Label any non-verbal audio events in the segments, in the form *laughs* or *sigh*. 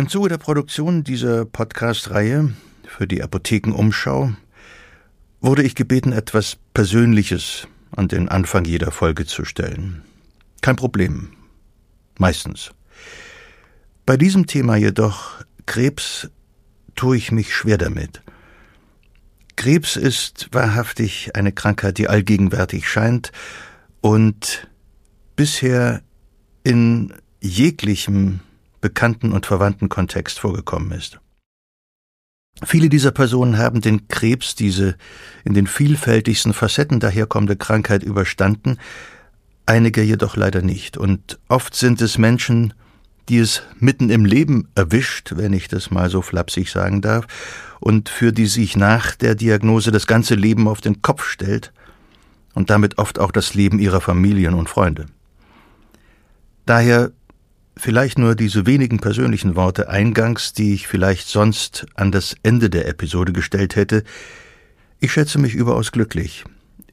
Im Zuge der Produktion dieser Podcast-Reihe für die Apothekenumschau wurde ich gebeten, etwas Persönliches an den Anfang jeder Folge zu stellen. Kein Problem. Meistens. Bei diesem Thema jedoch, Krebs, tue ich mich schwer damit. Krebs ist wahrhaftig eine Krankheit, die allgegenwärtig scheint und bisher in jeglichem bekannten und verwandten Kontext vorgekommen ist. Viele dieser Personen haben den Krebs, diese in den vielfältigsten Facetten daherkommende Krankheit überstanden, einige jedoch leider nicht. Und oft sind es Menschen, die es mitten im Leben erwischt, wenn ich das mal so flapsig sagen darf, und für die sich nach der Diagnose das ganze Leben auf den Kopf stellt und damit oft auch das Leben ihrer Familien und Freunde. Daher Vielleicht nur diese wenigen persönlichen Worte eingangs, die ich vielleicht sonst an das Ende der Episode gestellt hätte. Ich schätze mich überaus glücklich,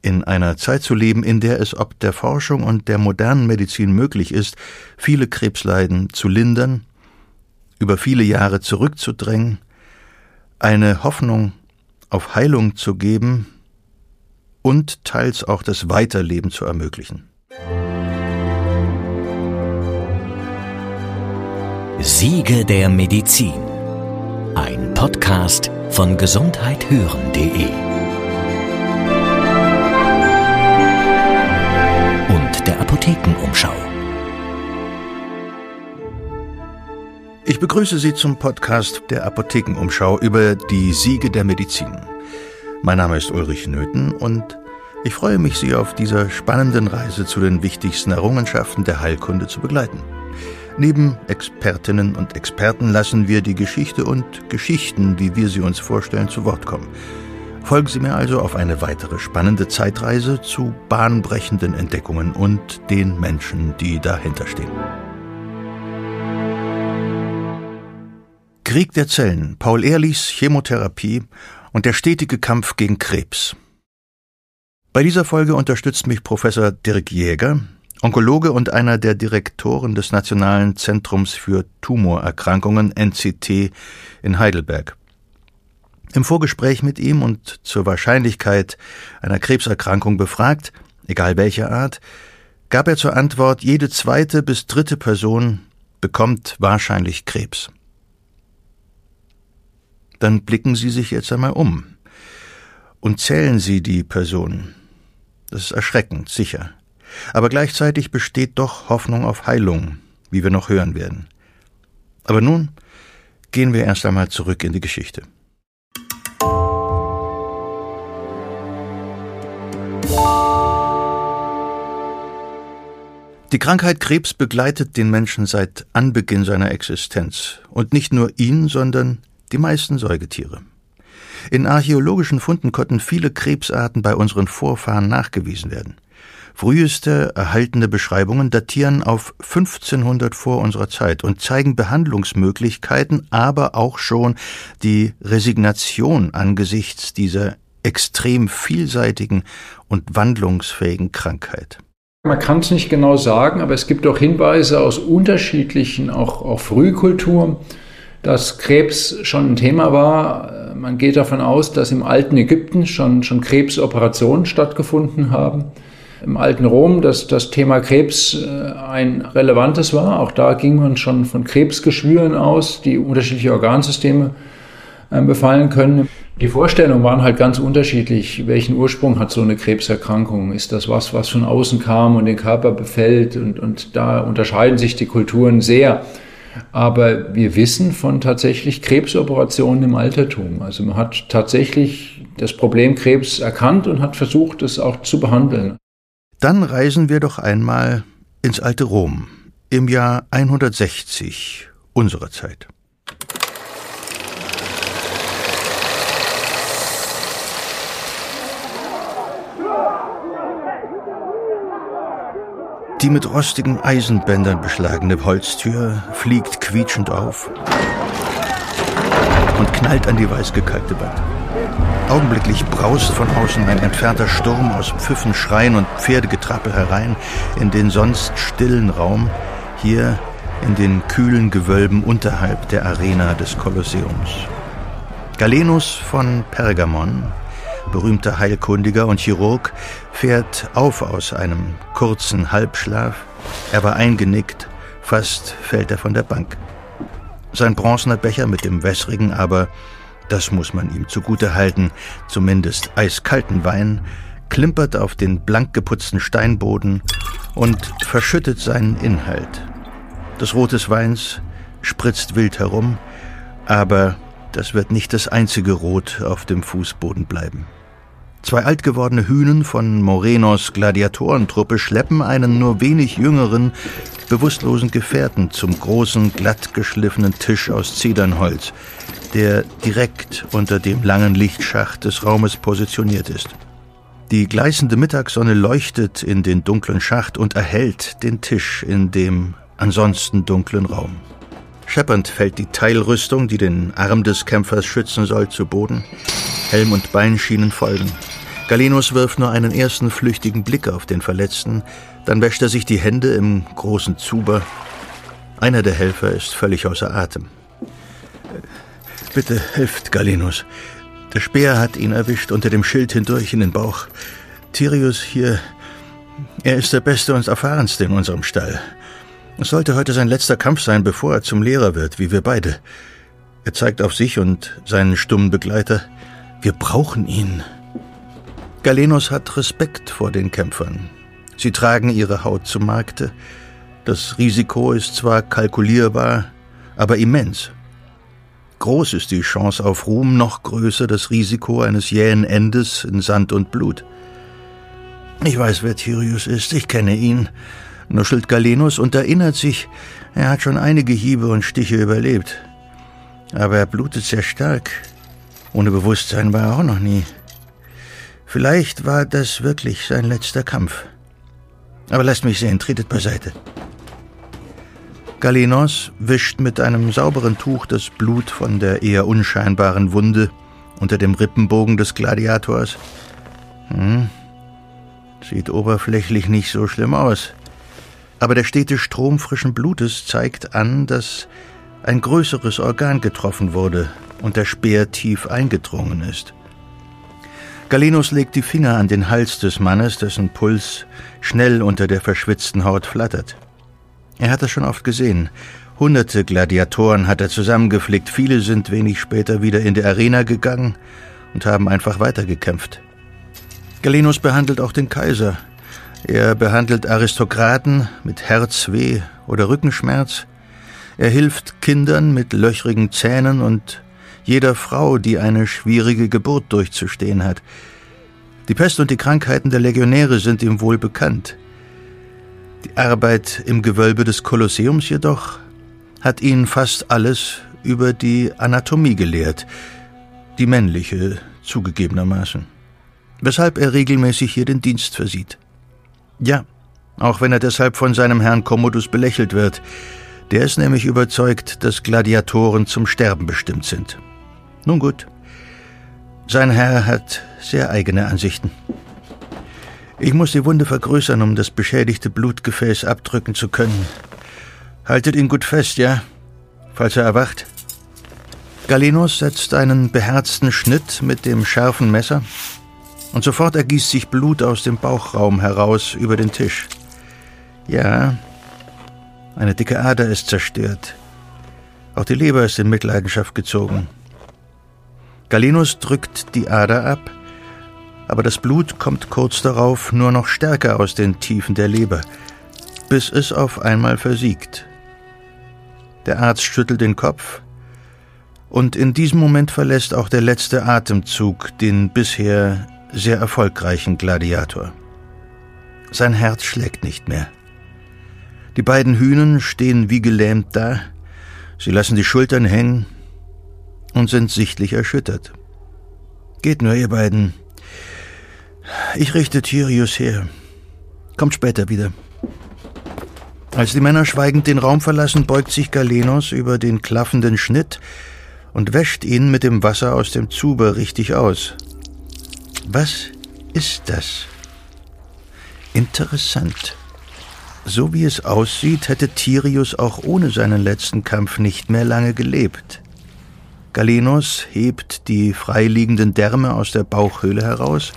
in einer Zeit zu leben, in der es ob der Forschung und der modernen Medizin möglich ist, viele Krebsleiden zu lindern, über viele Jahre zurückzudrängen, eine Hoffnung auf Heilung zu geben und teils auch das Weiterleben zu ermöglichen. Siege der Medizin. Ein Podcast von gesundheithören.de und der Apothekenumschau. Ich begrüße Sie zum Podcast der Apothekenumschau über die Siege der Medizin. Mein Name ist Ulrich Nöthen und ich freue mich, Sie auf dieser spannenden Reise zu den wichtigsten Errungenschaften der Heilkunde zu begleiten. Neben Expertinnen und Experten lassen wir die Geschichte und Geschichten, wie wir sie uns vorstellen, zu Wort kommen. Folgen Sie mir also auf eine weitere spannende Zeitreise zu bahnbrechenden Entdeckungen und den Menschen, die dahinter stehen. Krieg der Zellen, Paul Ehrlichs Chemotherapie und der stetige Kampf gegen Krebs. Bei dieser Folge unterstützt mich Professor Dirk Jäger, Onkologe und einer der Direktoren des Nationalen Zentrums für Tumorerkrankungen NCT in Heidelberg. Im Vorgespräch mit ihm und zur Wahrscheinlichkeit einer Krebserkrankung befragt, egal welcher Art, gab er zur Antwort, jede zweite bis dritte Person bekommt wahrscheinlich Krebs. Dann blicken Sie sich jetzt einmal um und zählen Sie die Personen. Das ist erschreckend, sicher. Aber gleichzeitig besteht doch Hoffnung auf Heilung, wie wir noch hören werden. Aber nun gehen wir erst einmal zurück in die Geschichte. Die Krankheit Krebs begleitet den Menschen seit Anbeginn seiner Existenz. Und nicht nur ihn, sondern die meisten Säugetiere. In archäologischen Funden konnten viele Krebsarten bei unseren Vorfahren nachgewiesen werden. Früheste erhaltene Beschreibungen datieren auf 1500 vor unserer Zeit und zeigen Behandlungsmöglichkeiten, aber auch schon die Resignation angesichts dieser extrem vielseitigen und wandlungsfähigen Krankheit. Man kann es nicht genau sagen, aber es gibt auch Hinweise aus unterschiedlichen, auch, auch Frühkulturen, dass Krebs schon ein Thema war. Man geht davon aus, dass im alten Ägypten schon, schon Krebsoperationen stattgefunden haben im alten Rom, dass das Thema Krebs äh, ein relevantes war. Auch da ging man schon von Krebsgeschwüren aus, die unterschiedliche Organsysteme äh, befallen können. Die Vorstellungen waren halt ganz unterschiedlich. Welchen Ursprung hat so eine Krebserkrankung? Ist das was, was von außen kam und den Körper befällt? Und, und da unterscheiden sich die Kulturen sehr. Aber wir wissen von tatsächlich Krebsoperationen im Altertum. Also man hat tatsächlich das Problem Krebs erkannt und hat versucht, es auch zu behandeln. Dann reisen wir doch einmal ins alte Rom im Jahr 160 unserer Zeit. Die mit rostigen Eisenbändern beschlagene Holztür fliegt quietschend auf und knallt an die weiß gekalkte Wand. Augenblicklich braust von außen ein entfernter Sturm aus Pfiffen, Schreien und Pferdegetrappel herein in den sonst stillen Raum. Hier in den kühlen Gewölben unterhalb der Arena des Kolosseums. Galenus von Pergamon, berühmter Heilkundiger und Chirurg, fährt auf aus einem kurzen Halbschlaf. Er war eingenickt, fast fällt er von der Bank. Sein bronzener Becher mit dem wässrigen, aber das muss man ihm zugute halten, zumindest eiskalten Wein, klimpert auf den blank geputzten Steinboden und verschüttet seinen Inhalt. Das Rot des Weins spritzt wild herum, aber das wird nicht das einzige Rot auf dem Fußboden bleiben. Zwei altgewordene Hühnen von Morenos Gladiatorentruppe schleppen einen nur wenig jüngeren, bewusstlosen Gefährten zum großen, glatt geschliffenen Tisch aus Zedernholz, der direkt unter dem langen Lichtschacht des Raumes positioniert ist. Die gleißende Mittagssonne leuchtet in den dunklen Schacht und erhellt den Tisch in dem ansonsten dunklen Raum. Scheppernd fällt die Teilrüstung, die den Arm des Kämpfers schützen soll, zu Boden. Helm und Beinschienen folgen. Galenus wirft nur einen ersten flüchtigen Blick auf den Verletzten, dann wäscht er sich die Hände im großen Zuber. Einer der Helfer ist völlig außer Atem. Bitte helft Galenus. Der Speer hat ihn erwischt, unter dem Schild hindurch in den Bauch. Tirius hier, er ist der Beste und Erfahrenste in unserem Stall. Es sollte heute sein letzter Kampf sein, bevor er zum Lehrer wird, wie wir beide. Er zeigt auf sich und seinen stummen Begleiter. Wir brauchen ihn. Galenus hat Respekt vor den Kämpfern. Sie tragen ihre Haut zum Markte. Das Risiko ist zwar kalkulierbar, aber immens. Groß ist die Chance auf Ruhm, noch größer das Risiko eines jähen Endes in Sand und Blut. Ich weiß, wer Tyrius ist, ich kenne ihn, nuschelt Galenus und erinnert sich, er hat schon einige Hiebe und Stiche überlebt. Aber er blutet sehr stark. Ohne Bewusstsein war er auch noch nie. Vielleicht war das wirklich sein letzter Kampf. Aber lasst mich sehen, tretet beiseite. Galenos wischt mit einem sauberen Tuch das Blut von der eher unscheinbaren Wunde unter dem Rippenbogen des Gladiators. Hm, sieht oberflächlich nicht so schlimm aus. Aber der stete Strom frischen Blutes zeigt an, dass ein größeres Organ getroffen wurde und der Speer tief eingedrungen ist. Galenus legt die Finger an den Hals des Mannes, dessen Puls schnell unter der verschwitzten Haut flattert. Er hat es schon oft gesehen. Hunderte Gladiatoren hat er zusammengeflickt, viele sind wenig später wieder in die Arena gegangen und haben einfach weitergekämpft. Galenus behandelt auch den Kaiser. Er behandelt Aristokraten mit Herzweh oder Rückenschmerz. Er hilft Kindern mit löchrigen Zähnen und jeder Frau, die eine schwierige Geburt durchzustehen hat. Die Pest und die Krankheiten der Legionäre sind ihm wohl bekannt. Die Arbeit im Gewölbe des Kolosseums jedoch hat ihn fast alles über die Anatomie gelehrt, die männliche zugegebenermaßen, weshalb er regelmäßig hier den Dienst versieht. Ja, auch wenn er deshalb von seinem Herrn Commodus belächelt wird, der ist nämlich überzeugt, dass Gladiatoren zum Sterben bestimmt sind. Nun gut, sein Herr hat sehr eigene Ansichten. Ich muss die Wunde vergrößern, um das beschädigte Blutgefäß abdrücken zu können. Haltet ihn gut fest, ja? Falls er erwacht. Galenus setzt einen beherzten Schnitt mit dem scharfen Messer und sofort ergießt sich Blut aus dem Bauchraum heraus über den Tisch. Ja, eine dicke Ader ist zerstört. Auch die Leber ist in Mitleidenschaft gezogen. Galenus drückt die Ader ab aber das Blut kommt kurz darauf nur noch stärker aus den Tiefen der Leber, bis es auf einmal versiegt. Der Arzt schüttelt den Kopf, und in diesem Moment verlässt auch der letzte Atemzug den bisher sehr erfolgreichen Gladiator. Sein Herz schlägt nicht mehr. Die beiden Hühnen stehen wie gelähmt da, sie lassen die Schultern hängen und sind sichtlich erschüttert. Geht nur, ihr beiden, ich richte Tyrius her. Kommt später wieder. Als die Männer schweigend den Raum verlassen, beugt sich Galenos über den klaffenden Schnitt und wäscht ihn mit dem Wasser aus dem Zuber richtig aus. Was ist das? Interessant. so wie es aussieht, hätte Tirius auch ohne seinen letzten Kampf nicht mehr lange gelebt. Galenos hebt die freiliegenden Därme aus der Bauchhöhle heraus.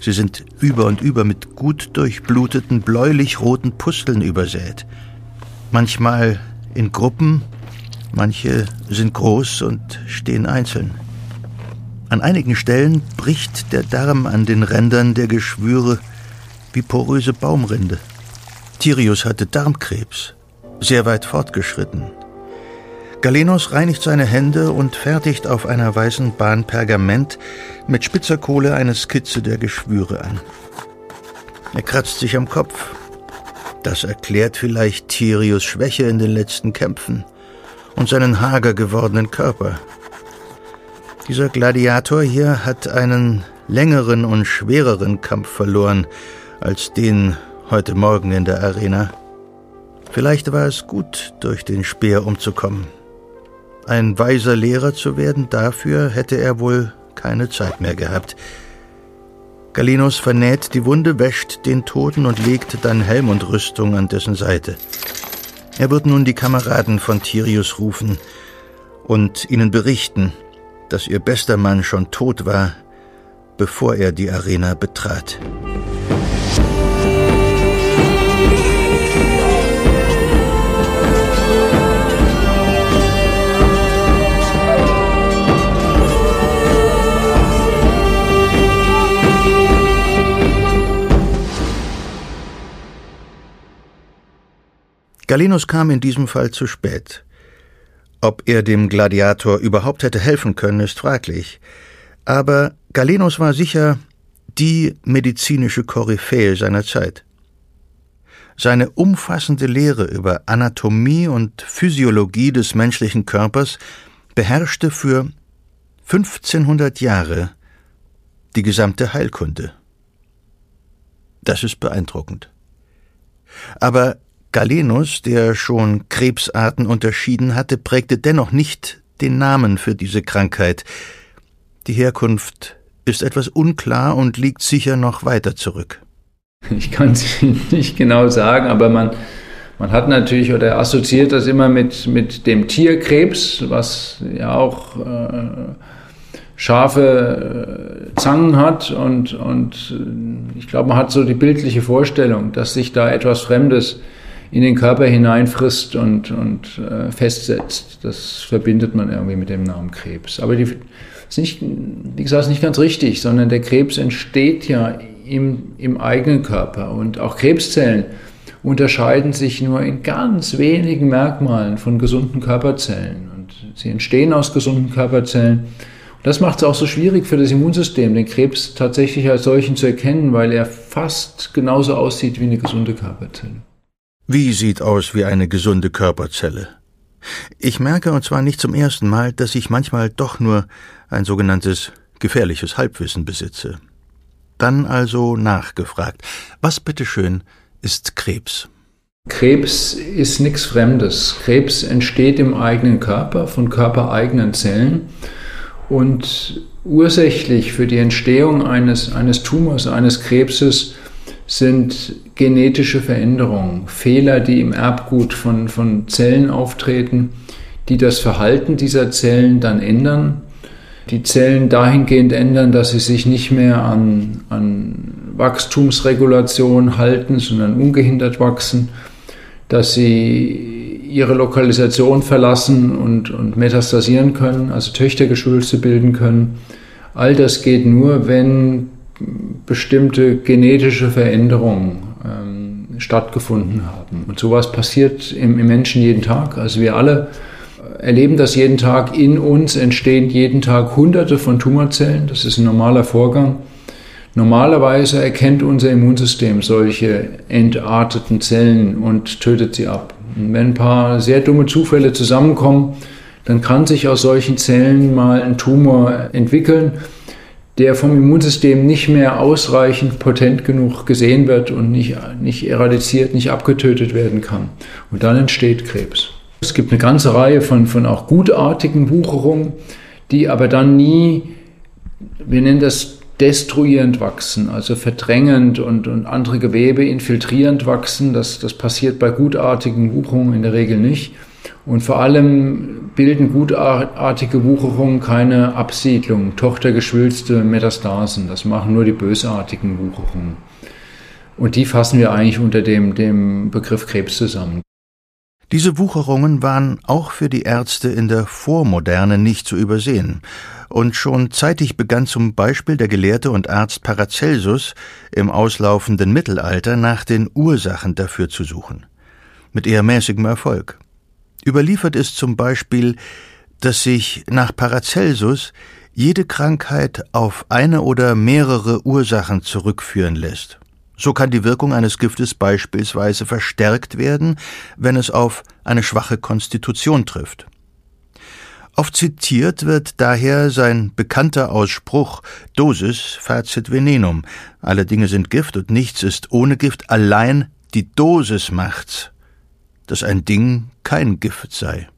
Sie sind über und über mit gut durchbluteten bläulich-roten Pusteln übersät. Manchmal in Gruppen, manche sind groß und stehen einzeln. An einigen Stellen bricht der Darm an den Rändern der Geschwüre wie poröse Baumrinde. Tirius hatte Darmkrebs, sehr weit fortgeschritten. Galenos reinigt seine Hände und fertigt auf einer weißen Bahn Pergament mit spitzer Kohle eine Skizze der Geschwüre an. Er kratzt sich am Kopf. Das erklärt vielleicht Tirius Schwäche in den letzten Kämpfen und seinen hager gewordenen Körper. Dieser Gladiator hier hat einen längeren und schwereren Kampf verloren als den heute Morgen in der Arena. Vielleicht war es gut, durch den Speer umzukommen. Ein weiser Lehrer zu werden, dafür hätte er wohl keine Zeit mehr gehabt. Galinus vernäht die Wunde, wäscht den Toten und legt dann Helm und Rüstung an dessen Seite. Er wird nun die Kameraden von Tirius rufen und ihnen berichten, dass ihr bester Mann schon tot war, bevor er die Arena betrat. Galenus kam in diesem Fall zu spät. Ob er dem Gladiator überhaupt hätte helfen können, ist fraglich. Aber Galenus war sicher die medizinische Koryphäe seiner Zeit. Seine umfassende Lehre über Anatomie und Physiologie des menschlichen Körpers beherrschte für 1500 Jahre die gesamte Heilkunde. Das ist beeindruckend. Aber Galenus, der schon Krebsarten unterschieden hatte, prägte dennoch nicht den Namen für diese Krankheit. Die Herkunft ist etwas unklar und liegt sicher noch weiter zurück. Ich kann es *laughs* nicht genau sagen, aber man, man hat natürlich oder assoziiert das immer mit, mit dem Tierkrebs, was ja auch äh, scharfe äh, Zangen hat und, und äh, ich glaube, man hat so die bildliche Vorstellung, dass sich da etwas Fremdes in den Körper hineinfrisst und, und äh, festsetzt. Das verbindet man irgendwie mit dem Namen Krebs. Aber die ist nicht, wie gesagt, nicht ganz richtig, sondern der Krebs entsteht ja im, im eigenen Körper. Und auch Krebszellen unterscheiden sich nur in ganz wenigen Merkmalen von gesunden Körperzellen. Und sie entstehen aus gesunden Körperzellen. Und das macht es auch so schwierig für das Immunsystem, den Krebs tatsächlich als solchen zu erkennen, weil er fast genauso aussieht wie eine gesunde Körperzelle. Wie sieht aus wie eine gesunde Körperzelle? Ich merke, und zwar nicht zum ersten Mal, dass ich manchmal doch nur ein sogenanntes gefährliches Halbwissen besitze. Dann also nachgefragt. Was bitteschön ist Krebs? Krebs ist nichts Fremdes. Krebs entsteht im eigenen Körper von körpereigenen Zellen und ursächlich für die Entstehung eines, eines Tumors, eines Krebses sind genetische Veränderungen, Fehler, die im Erbgut von, von Zellen auftreten, die das Verhalten dieser Zellen dann ändern, die Zellen dahingehend ändern, dass sie sich nicht mehr an, an Wachstumsregulation halten, sondern ungehindert wachsen, dass sie ihre Lokalisation verlassen und, und metastasieren können, also Töchtergeschwülste bilden können. All das geht nur, wenn bestimmte genetische Veränderungen ähm, stattgefunden haben. Und sowas passiert im, im Menschen jeden Tag. Also wir alle erleben das jeden Tag. In uns entstehen jeden Tag Hunderte von Tumorzellen. Das ist ein normaler Vorgang. Normalerweise erkennt unser Immunsystem solche entarteten Zellen und tötet sie ab. Und wenn ein paar sehr dumme Zufälle zusammenkommen, dann kann sich aus solchen Zellen mal ein Tumor entwickeln der vom Immunsystem nicht mehr ausreichend potent genug gesehen wird und nicht, nicht eradiziert, nicht abgetötet werden kann. Und dann entsteht Krebs. Es gibt eine ganze Reihe von, von auch gutartigen Wucherungen, die aber dann nie, wir nennen das destruierend wachsen, also verdrängend und, und andere Gewebe infiltrierend wachsen. Das, das passiert bei gutartigen Wucherungen in der Regel nicht. Und vor allem bilden gutartige Wucherungen keine Absiedlung, tochtergeschwülste Metastasen. Das machen nur die bösartigen Wucherungen. Und die fassen wir eigentlich unter dem, dem Begriff Krebs zusammen. Diese Wucherungen waren auch für die Ärzte in der Vormoderne nicht zu übersehen. Und schon zeitig begann zum Beispiel der Gelehrte und Arzt Paracelsus im auslaufenden Mittelalter nach den Ursachen dafür zu suchen. Mit eher mäßigem Erfolg. Überliefert ist zum Beispiel, dass sich nach Paracelsus jede Krankheit auf eine oder mehrere Ursachen zurückführen lässt. So kann die Wirkung eines Giftes beispielsweise verstärkt werden, wenn es auf eine schwache Konstitution trifft. Oft zitiert wird daher sein bekannter Ausspruch Dosis facit venenum. Alle Dinge sind Gift und nichts ist ohne Gift, allein die Dosis macht's, dass ein Ding kein Gift sei.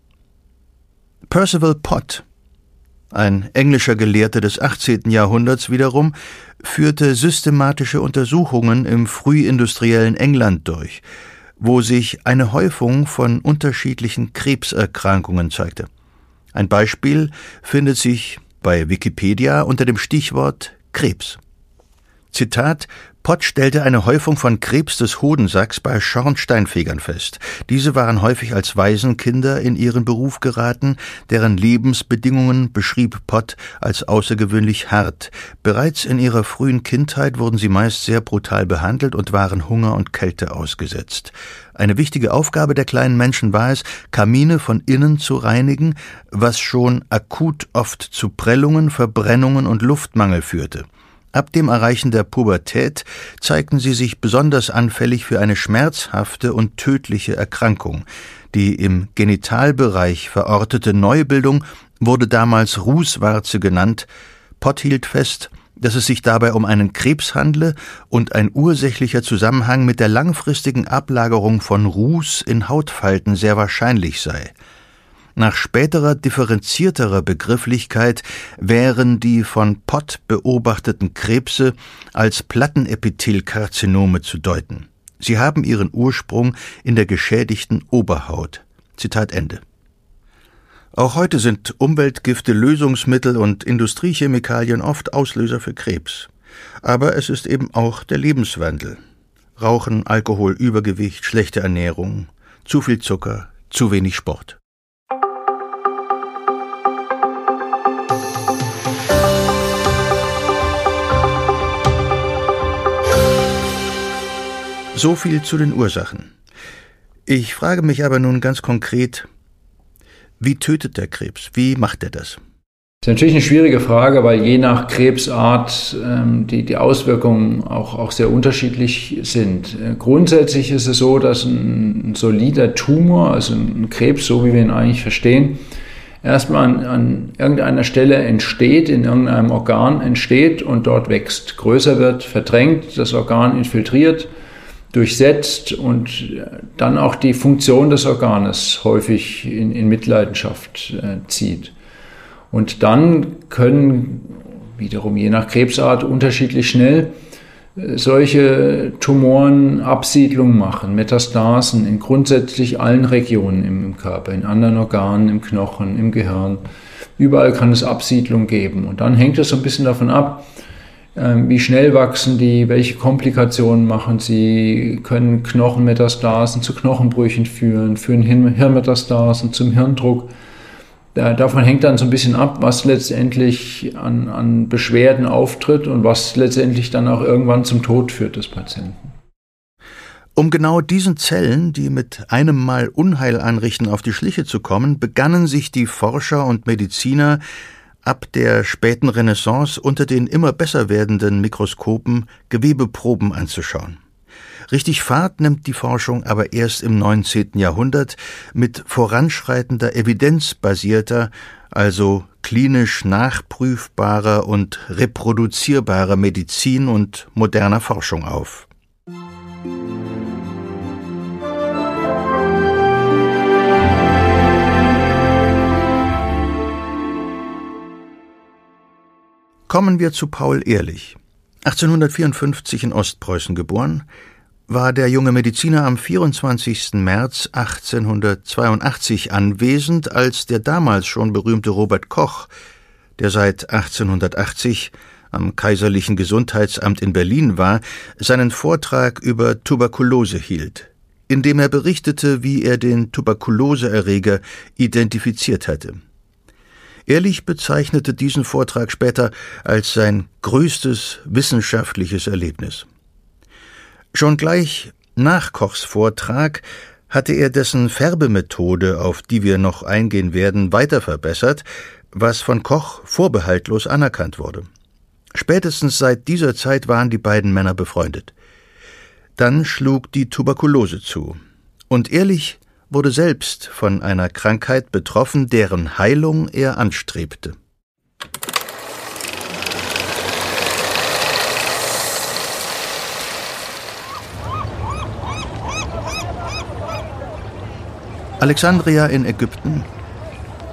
Percival Pott ein englischer Gelehrter des 18. Jahrhunderts wiederum führte systematische Untersuchungen im frühindustriellen England durch, wo sich eine Häufung von unterschiedlichen Krebserkrankungen zeigte. Ein Beispiel findet sich bei Wikipedia unter dem Stichwort Krebs. Zitat Pott stellte eine Häufung von Krebs des Hodensacks bei Schornsteinfegern fest. Diese waren häufig als Waisenkinder in ihren Beruf geraten, deren Lebensbedingungen beschrieb Pott als außergewöhnlich hart. Bereits in ihrer frühen Kindheit wurden sie meist sehr brutal behandelt und waren Hunger und Kälte ausgesetzt. Eine wichtige Aufgabe der kleinen Menschen war es, Kamine von innen zu reinigen, was schon akut oft zu Prellungen, Verbrennungen und Luftmangel führte. Ab dem Erreichen der Pubertät zeigten sie sich besonders anfällig für eine schmerzhafte und tödliche Erkrankung. Die im Genitalbereich verortete Neubildung wurde damals Rußwarze genannt. Pott hielt fest, dass es sich dabei um einen Krebs handle und ein ursächlicher Zusammenhang mit der langfristigen Ablagerung von Ruß in Hautfalten sehr wahrscheinlich sei. Nach späterer differenzierterer Begrifflichkeit wären die von Pott beobachteten Krebse als Plattenepithelkarzinome zu deuten. Sie haben ihren Ursprung in der geschädigten Oberhaut. Zitat Ende. Auch heute sind Umweltgifte, Lösungsmittel und Industriechemikalien oft Auslöser für Krebs. Aber es ist eben auch der Lebenswandel. Rauchen, Alkohol, Übergewicht, schlechte Ernährung, zu viel Zucker, zu wenig Sport. So viel zu den Ursachen. Ich frage mich aber nun ganz konkret, wie tötet der Krebs? Wie macht er das? Das ist natürlich eine schwierige Frage, weil je nach Krebsart ähm, die, die Auswirkungen auch, auch sehr unterschiedlich sind. Äh, grundsätzlich ist es so, dass ein, ein, solider Tumor, also ein Krebs, so wie wir ihn eigentlich verstehen, erstmal an, an irgendeiner Stelle entsteht, in irgendeinem Organ entsteht und dort wächst, größer wird, verdrängt, das Organ infiltriert durchsetzt und dann auch die Funktion des Organes häufig in, in Mitleidenschaft äh, zieht. Und dann können wiederum je nach Krebsart unterschiedlich schnell äh, solche Tumoren Absiedlung machen, Metastasen in grundsätzlich allen Regionen im Körper, in anderen Organen, im Knochen, im Gehirn. Überall kann es Absiedlung geben. Und dann hängt es so ein bisschen davon ab, wie schnell wachsen die, welche Komplikationen machen sie, können Knochenmetastasen zu Knochenbrüchen führen, führen Hirnmetastasen zum Hirndruck. Davon hängt dann so ein bisschen ab, was letztendlich an, an Beschwerden auftritt und was letztendlich dann auch irgendwann zum Tod führt des Patienten. Um genau diesen Zellen, die mit einem Mal Unheil anrichten, auf die Schliche zu kommen, begannen sich die Forscher und Mediziner ab der späten Renaissance unter den immer besser werdenden Mikroskopen Gewebeproben anzuschauen. Richtig Fahrt nimmt die Forschung aber erst im 19. Jahrhundert mit voranschreitender evidenzbasierter, also klinisch nachprüfbarer und reproduzierbarer Medizin und moderner Forschung auf. Kommen wir zu Paul Ehrlich. 1854 in Ostpreußen geboren, war der junge Mediziner am 24. März 1882 anwesend, als der damals schon berühmte Robert Koch, der seit 1880 am Kaiserlichen Gesundheitsamt in Berlin war, seinen Vortrag über Tuberkulose hielt, in dem er berichtete, wie er den Tuberkuloseerreger identifiziert hatte. Ehrlich bezeichnete diesen Vortrag später als sein größtes wissenschaftliches Erlebnis. Schon gleich nach Kochs Vortrag hatte er dessen Färbemethode, auf die wir noch eingehen werden, weiter verbessert, was von Koch vorbehaltlos anerkannt wurde. Spätestens seit dieser Zeit waren die beiden Männer befreundet. Dann schlug die Tuberkulose zu. Und Ehrlich wurde selbst von einer Krankheit betroffen, deren Heilung er anstrebte. Alexandria in Ägypten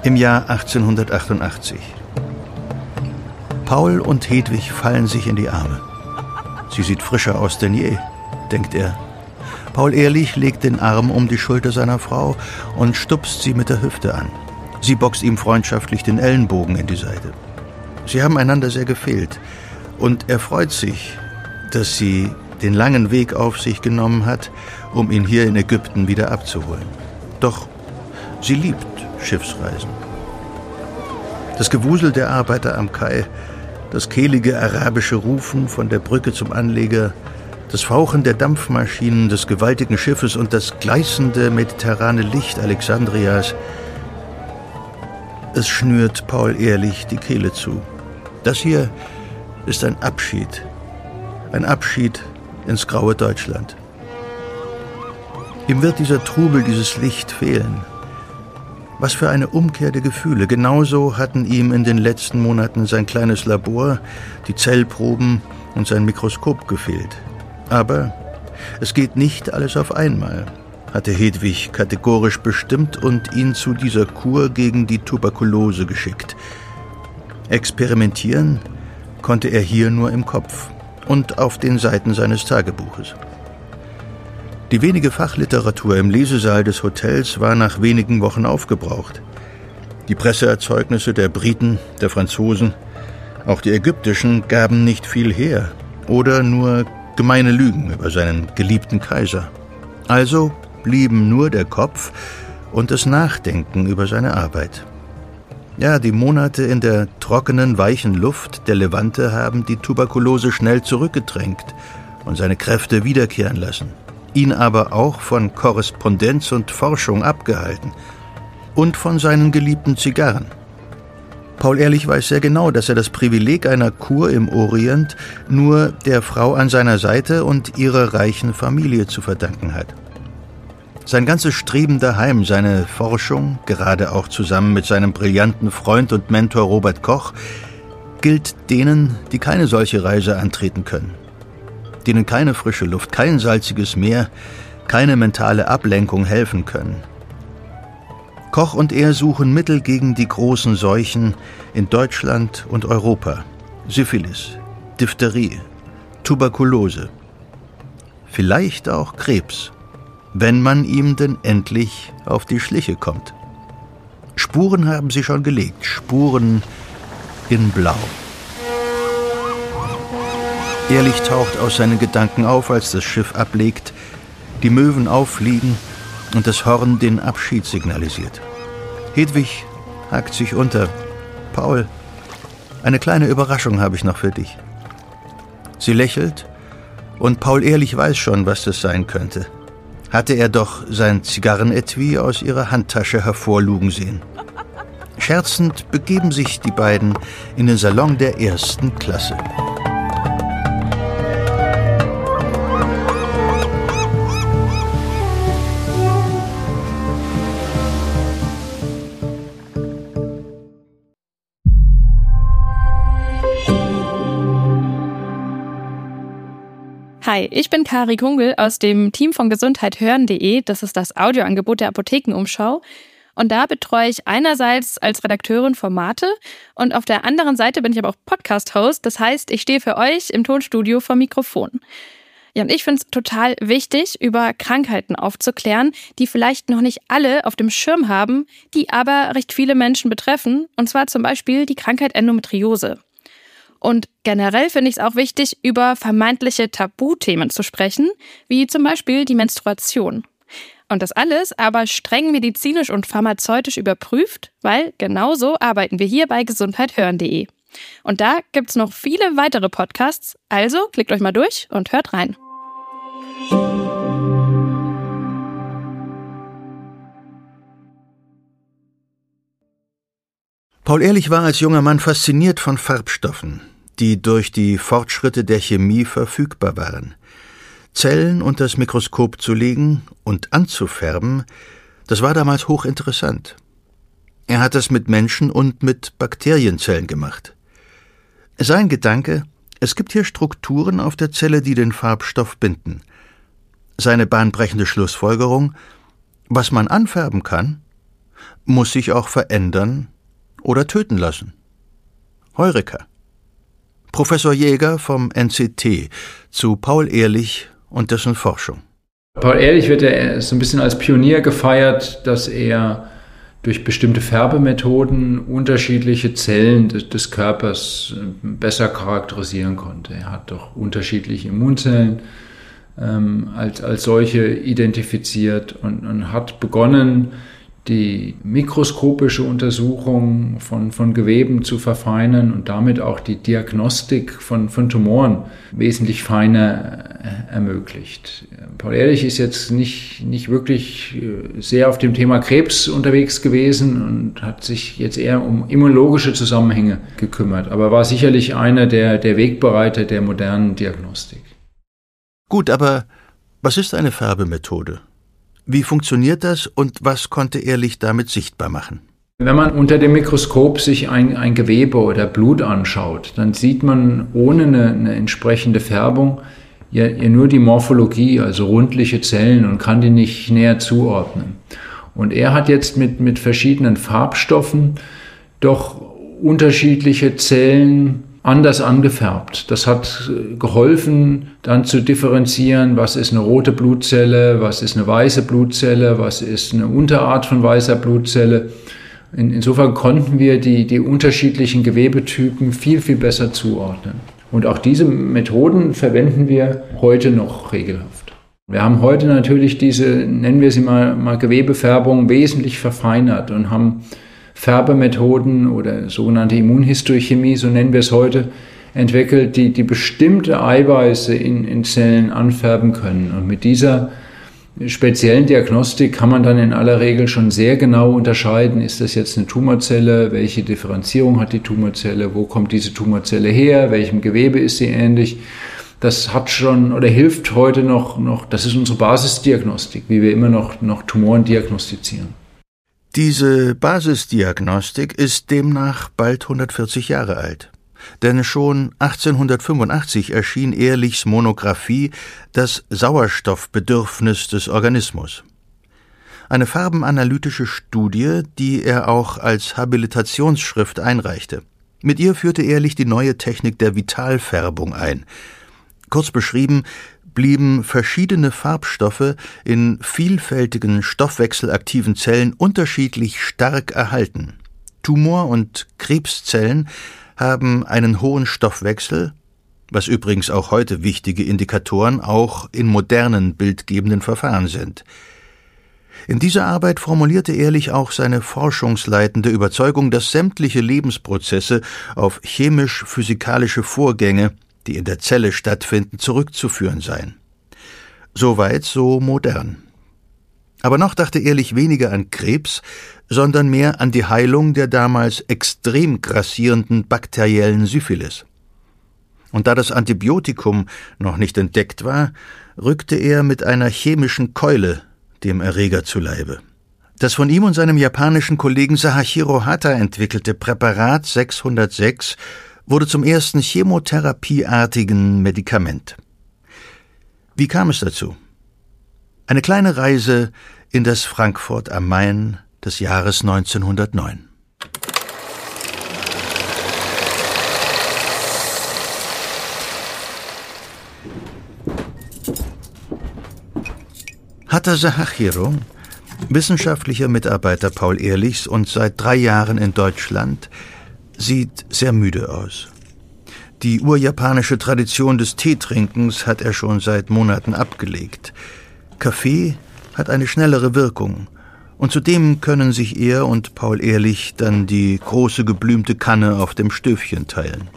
im Jahr 1888. Paul und Hedwig fallen sich in die Arme. Sie sieht frischer aus denn je, denkt er. Paul Ehrlich legt den Arm um die Schulter seiner Frau und stupst sie mit der Hüfte an. Sie boxt ihm freundschaftlich den Ellenbogen in die Seite. Sie haben einander sehr gefehlt, und er freut sich, dass sie den langen Weg auf sich genommen hat, um ihn hier in Ägypten wieder abzuholen. Doch sie liebt Schiffsreisen. Das Gewusel der Arbeiter am Kai das kehlige arabische Rufen von der Brücke zum Anleger, das Fauchen der Dampfmaschinen des gewaltigen Schiffes und das gleißende mediterrane Licht Alexandrias. Es schnürt Paul ehrlich die Kehle zu. Das hier ist ein Abschied. Ein Abschied ins graue Deutschland. Ihm wird dieser Trubel, dieses Licht fehlen. Was für eine Umkehr der Gefühle. Genauso hatten ihm in den letzten Monaten sein kleines Labor, die Zellproben und sein Mikroskop gefehlt. Aber es geht nicht alles auf einmal, hatte Hedwig kategorisch bestimmt und ihn zu dieser Kur gegen die Tuberkulose geschickt. Experimentieren konnte er hier nur im Kopf und auf den Seiten seines Tagebuches. Die wenige Fachliteratur im Lesesaal des Hotels war nach wenigen Wochen aufgebraucht. Die Presseerzeugnisse der Briten, der Franzosen, auch die ägyptischen gaben nicht viel her oder nur gemeine Lügen über seinen geliebten Kaiser. Also blieben nur der Kopf und das Nachdenken über seine Arbeit. Ja, die Monate in der trockenen, weichen Luft der Levante haben die Tuberkulose schnell zurückgedrängt und seine Kräfte wiederkehren lassen ihn aber auch von Korrespondenz und Forschung abgehalten und von seinen geliebten Zigarren. Paul Ehrlich weiß sehr genau, dass er das Privileg einer Kur im Orient nur der Frau an seiner Seite und ihrer reichen Familie zu verdanken hat. Sein ganzes Streben daheim, seine Forschung, gerade auch zusammen mit seinem brillanten Freund und Mentor Robert Koch, gilt denen, die keine solche Reise antreten können denen keine frische Luft, kein salziges Meer, keine mentale Ablenkung helfen können. Koch und er suchen Mittel gegen die großen Seuchen in Deutschland und Europa. Syphilis, Diphtherie, Tuberkulose, vielleicht auch Krebs, wenn man ihm denn endlich auf die Schliche kommt. Spuren haben sie schon gelegt, Spuren in Blau. Ehrlich taucht aus seinen Gedanken auf, als das Schiff ablegt, die Möwen auffliegen und das Horn den Abschied signalisiert. Hedwig hakt sich unter. Paul, eine kleine Überraschung habe ich noch für dich. Sie lächelt und Paul Ehrlich weiß schon, was das sein könnte. Hatte er doch sein Zigarrenetui aus ihrer Handtasche hervorlugen sehen. Scherzend begeben sich die beiden in den Salon der ersten Klasse. Hi, ich bin Kari Kungel aus dem Team von gesundheithören.de. Das ist das Audioangebot der Apothekenumschau. Und da betreue ich einerseits als Redakteurin Formate und auf der anderen Seite bin ich aber auch Podcast-Host. Das heißt, ich stehe für euch im Tonstudio vor Mikrofon. Ja, und ich finde es total wichtig, über Krankheiten aufzuklären, die vielleicht noch nicht alle auf dem Schirm haben, die aber recht viele Menschen betreffen, und zwar zum Beispiel die Krankheit Endometriose. Und generell finde ich es auch wichtig, über vermeintliche Tabuthemen zu sprechen, wie zum Beispiel die Menstruation. Und das alles aber streng medizinisch und pharmazeutisch überprüft, weil genauso arbeiten wir hier bei gesundheithören.de. Und da gibt's noch viele weitere Podcasts, also klickt euch mal durch und hört rein. Paul Ehrlich war als junger Mann fasziniert von Farbstoffen, die durch die Fortschritte der Chemie verfügbar waren. Zellen unter das Mikroskop zu legen und anzufärben, das war damals hochinteressant. Er hat das mit Menschen und mit Bakterienzellen gemacht. Sein Gedanke, es gibt hier Strukturen auf der Zelle, die den Farbstoff binden. Seine bahnbrechende Schlussfolgerung, was man anfärben kann, muss sich auch verändern oder töten lassen. Heureka. Professor Jäger vom NCT zu Paul Ehrlich und dessen Forschung. Paul Ehrlich wird ja so ein bisschen als Pionier gefeiert, dass er durch bestimmte Färbemethoden unterschiedliche Zellen des, Körpers äh, besser charakterisieren konnte. Er hat doch unterschiedliche Immunzellen ähm, als, als solche identifiziert und, und hat begonnen, die mikroskopische Untersuchung von, von Geweben zu verfeinern und damit auch die Diagnostik von, von Tumoren wesentlich feiner äh, ermöglicht. Paul Ehrlich ist jetzt nicht, nicht wirklich äh, sehr auf dem Thema Krebs unterwegs gewesen und hat sich jetzt eher um immunologische Zusammenhänge gekümmert, aber war sicherlich einer der, der Wegbereiter der modernen Diagnostik. Gut, aber was ist eine Färbemethode? Wie funktioniert das und was konnte Ehrlich damit sichtbar machen? Wenn man unter dem Mikroskop sich ein, ein Gewebe oder Blut anschaut, dann sieht man ohne eine, eine entsprechende Färbung ja, ja, nur die Morphologie, also rundliche Zellen und kann die nicht näher zuordnen. Und er hat jetzt mit, mit verschiedenen Farbstoffen doch unterschiedliche Zellen anders angefärbt. Das hat geholfen, dann zu differenzieren, was ist eine rote Blutzelle, was ist eine weiße Blutzelle, was ist eine Unterart von weißer Blutzelle. In, insofern konnten wir die, die unterschiedlichen Gewebetypen viel, viel besser zuordnen. Und auch diese Methoden verwenden wir heute noch regelhaft. Wir haben heute natürlich diese, nennen wir sie mal, mal Gewebefärbung wesentlich verfeinert und haben Färbemethoden oder sogenannte Immunhistochemie, so nennen wir es heute, entwickelt, die, die bestimmte Eiweiße in, in Zellen anfärben können. Und mit dieser speziellen Diagnostik kann man dann in aller Regel schon sehr genau unterscheiden, ist das jetzt eine Tumorzelle, welche Differenzierung hat die Tumorzelle, wo kommt diese Tumorzelle her, welchem Gewebe ist sie ähnlich. Das hat schon oder hilft heute noch, noch das ist unsere Basisdiagnostik, wie wir immer noch, noch Tumoren diagnostizieren. Diese Basisdiagnostik ist demnach bald 140 Jahre alt. Denn schon 1885 erschien Ehrlichs Monographie Das Sauerstoffbedürfnis des Organismus. Eine farbenanalytische Studie, die er auch als Habilitationsschrift einreichte. Mit ihr führte Ehrlich die neue Technik der Vitalfärbung ein. Kurz beschrieben blieben verschiedene Farbstoffe in vielfältigen stoffwechselaktiven Zellen unterschiedlich stark erhalten. Tumor- und Krebszellen haben einen hohen Stoffwechsel, was übrigens auch heute wichtige Indikatoren auch in modernen bildgebenden Verfahren sind. In dieser Arbeit formulierte Ehrlich auch seine forschungsleitende Überzeugung, dass sämtliche Lebensprozesse auf chemisch-physikalische Vorgänge die in der Zelle stattfinden, zurückzuführen seien. Soweit so modern. Aber noch dachte Ehrlich weniger an Krebs, sondern mehr an die Heilung der damals extrem grassierenden bakteriellen Syphilis. Und da das Antibiotikum noch nicht entdeckt war, rückte er mit einer chemischen Keule dem Erreger zu Leibe. Das von ihm und seinem japanischen Kollegen Sahashiro Hata entwickelte Präparat 606 wurde zum ersten chemotherapieartigen Medikament. Wie kam es dazu? Eine kleine Reise in das Frankfurt am Main des Jahres 1909. Hatta Sahachiro, wissenschaftlicher Mitarbeiter Paul Ehrlichs und seit drei Jahren in Deutschland, sieht sehr müde aus. Die urjapanische Tradition des Teetrinkens hat er schon seit Monaten abgelegt. Kaffee hat eine schnellere Wirkung, und zudem können sich er und Paul Ehrlich dann die große geblümte Kanne auf dem Stöfchen teilen.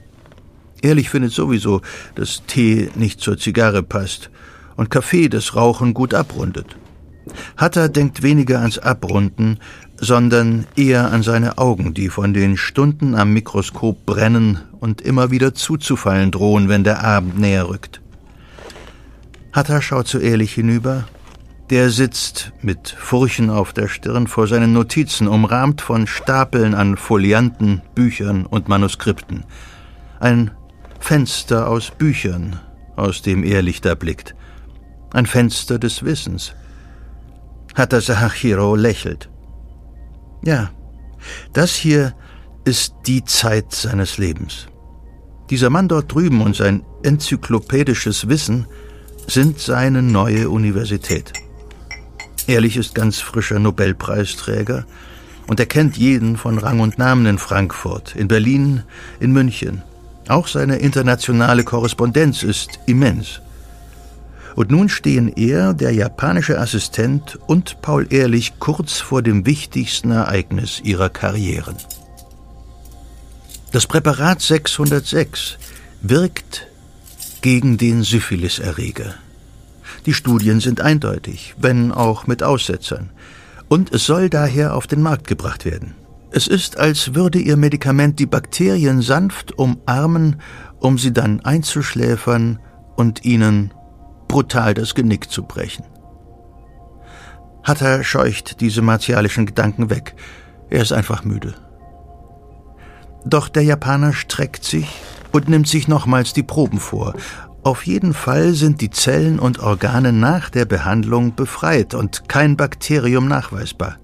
Ehrlich findet sowieso, dass Tee nicht zur Zigarre passt und Kaffee das Rauchen gut abrundet. Hatter denkt weniger ans Abrunden, sondern eher an seine Augen, die von den Stunden am Mikroskop brennen und immer wieder zuzufallen drohen, wenn der Abend näher rückt. Hatter schaut zu Ehrlich hinüber. Der sitzt mit Furchen auf der Stirn vor seinen Notizen, umrahmt von Stapeln an Folianten, Büchern und Manuskripten. Ein Fenster aus Büchern, aus dem Ehrlich da blickt ein Fenster des Wissens. Hatta Sahachiro lächelt. Ja, das hier ist die Zeit seines Lebens. Dieser Mann dort drüben und sein enzyklopädisches Wissen sind seine neue Universität. Ehrlich ist ganz frischer Nobelpreisträger und er kennt jeden von Rang und Namen in Frankfurt, in Berlin, in München. Auch seine internationale Korrespondenz ist immens. Und nun stehen er, der japanische Assistent und Paul Ehrlich kurz vor dem wichtigsten Ereignis ihrer Karrieren. Das Präparat 606 wirkt gegen den Syphiliserreger. Die Studien sind eindeutig, wenn auch mit Aussetzern. Und es soll daher auf den Markt gebracht werden. Es ist, als würde ihr Medikament die Bakterien sanft umarmen, um sie dann einzuschläfern und ihnen brutal das Genick zu brechen. Hatta scheucht diese martialischen Gedanken weg. Er ist einfach müde. Doch der Japaner streckt sich und nimmt sich nochmals die Proben vor. Auf jeden Fall sind die Zellen und Organe nach der Behandlung befreit und kein Bakterium nachweisbar.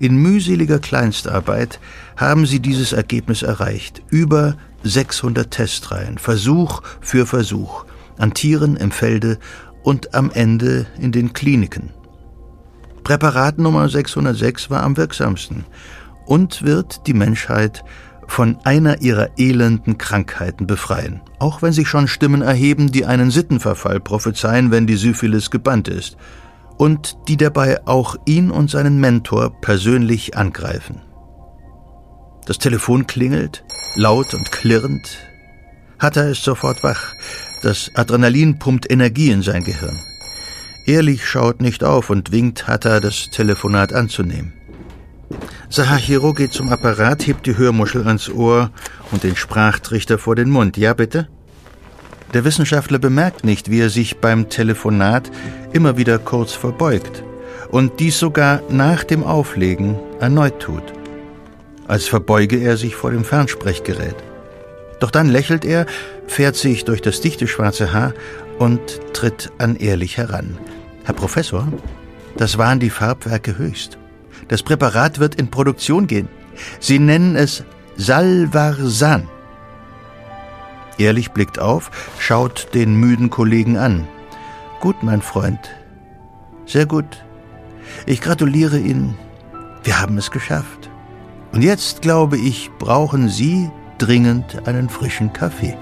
In mühseliger Kleinstarbeit haben sie dieses Ergebnis erreicht. Über 600 Testreihen, Versuch für Versuch an Tieren im Felde und am Ende in den Kliniken. Präparat Nummer 606 war am wirksamsten und wird die Menschheit von einer ihrer elenden Krankheiten befreien, auch wenn sich schon Stimmen erheben, die einen Sittenverfall prophezeien, wenn die Syphilis gebannt ist, und die dabei auch ihn und seinen Mentor persönlich angreifen. Das Telefon klingelt, laut und klirrend. Hatta ist sofort wach. Das Adrenalin pumpt Energie in sein Gehirn. Ehrlich schaut nicht auf und winkt Hatta, das Telefonat anzunehmen. Sahachiro geht zum Apparat, hebt die Hörmuschel ans Ohr und den Sprachtrichter vor den Mund. Ja, bitte? Der Wissenschaftler bemerkt nicht, wie er sich beim Telefonat immer wieder kurz verbeugt und dies sogar nach dem Auflegen erneut tut, als verbeuge er sich vor dem Fernsprechgerät. Doch dann lächelt er, fährt sich durch das dichte schwarze Haar und tritt an Ehrlich heran. Herr Professor, das waren die Farbwerke höchst. Das Präparat wird in Produktion gehen. Sie nennen es Salvarsan. Ehrlich blickt auf, schaut den müden Kollegen an. Gut, mein Freund. Sehr gut. Ich gratuliere Ihnen. Wir haben es geschafft. Und jetzt, glaube ich, brauchen Sie dringend einen frischen Kaffee.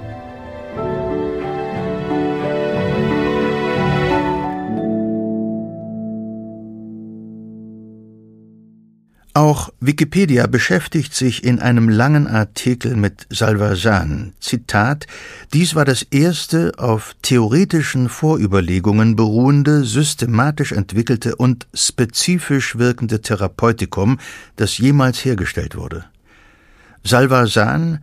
Auch Wikipedia beschäftigt sich in einem langen Artikel mit Salvarsan. Zitat: Dies war das erste auf theoretischen Vorüberlegungen beruhende, systematisch entwickelte und spezifisch wirkende Therapeutikum, das jemals hergestellt wurde. Salvarsan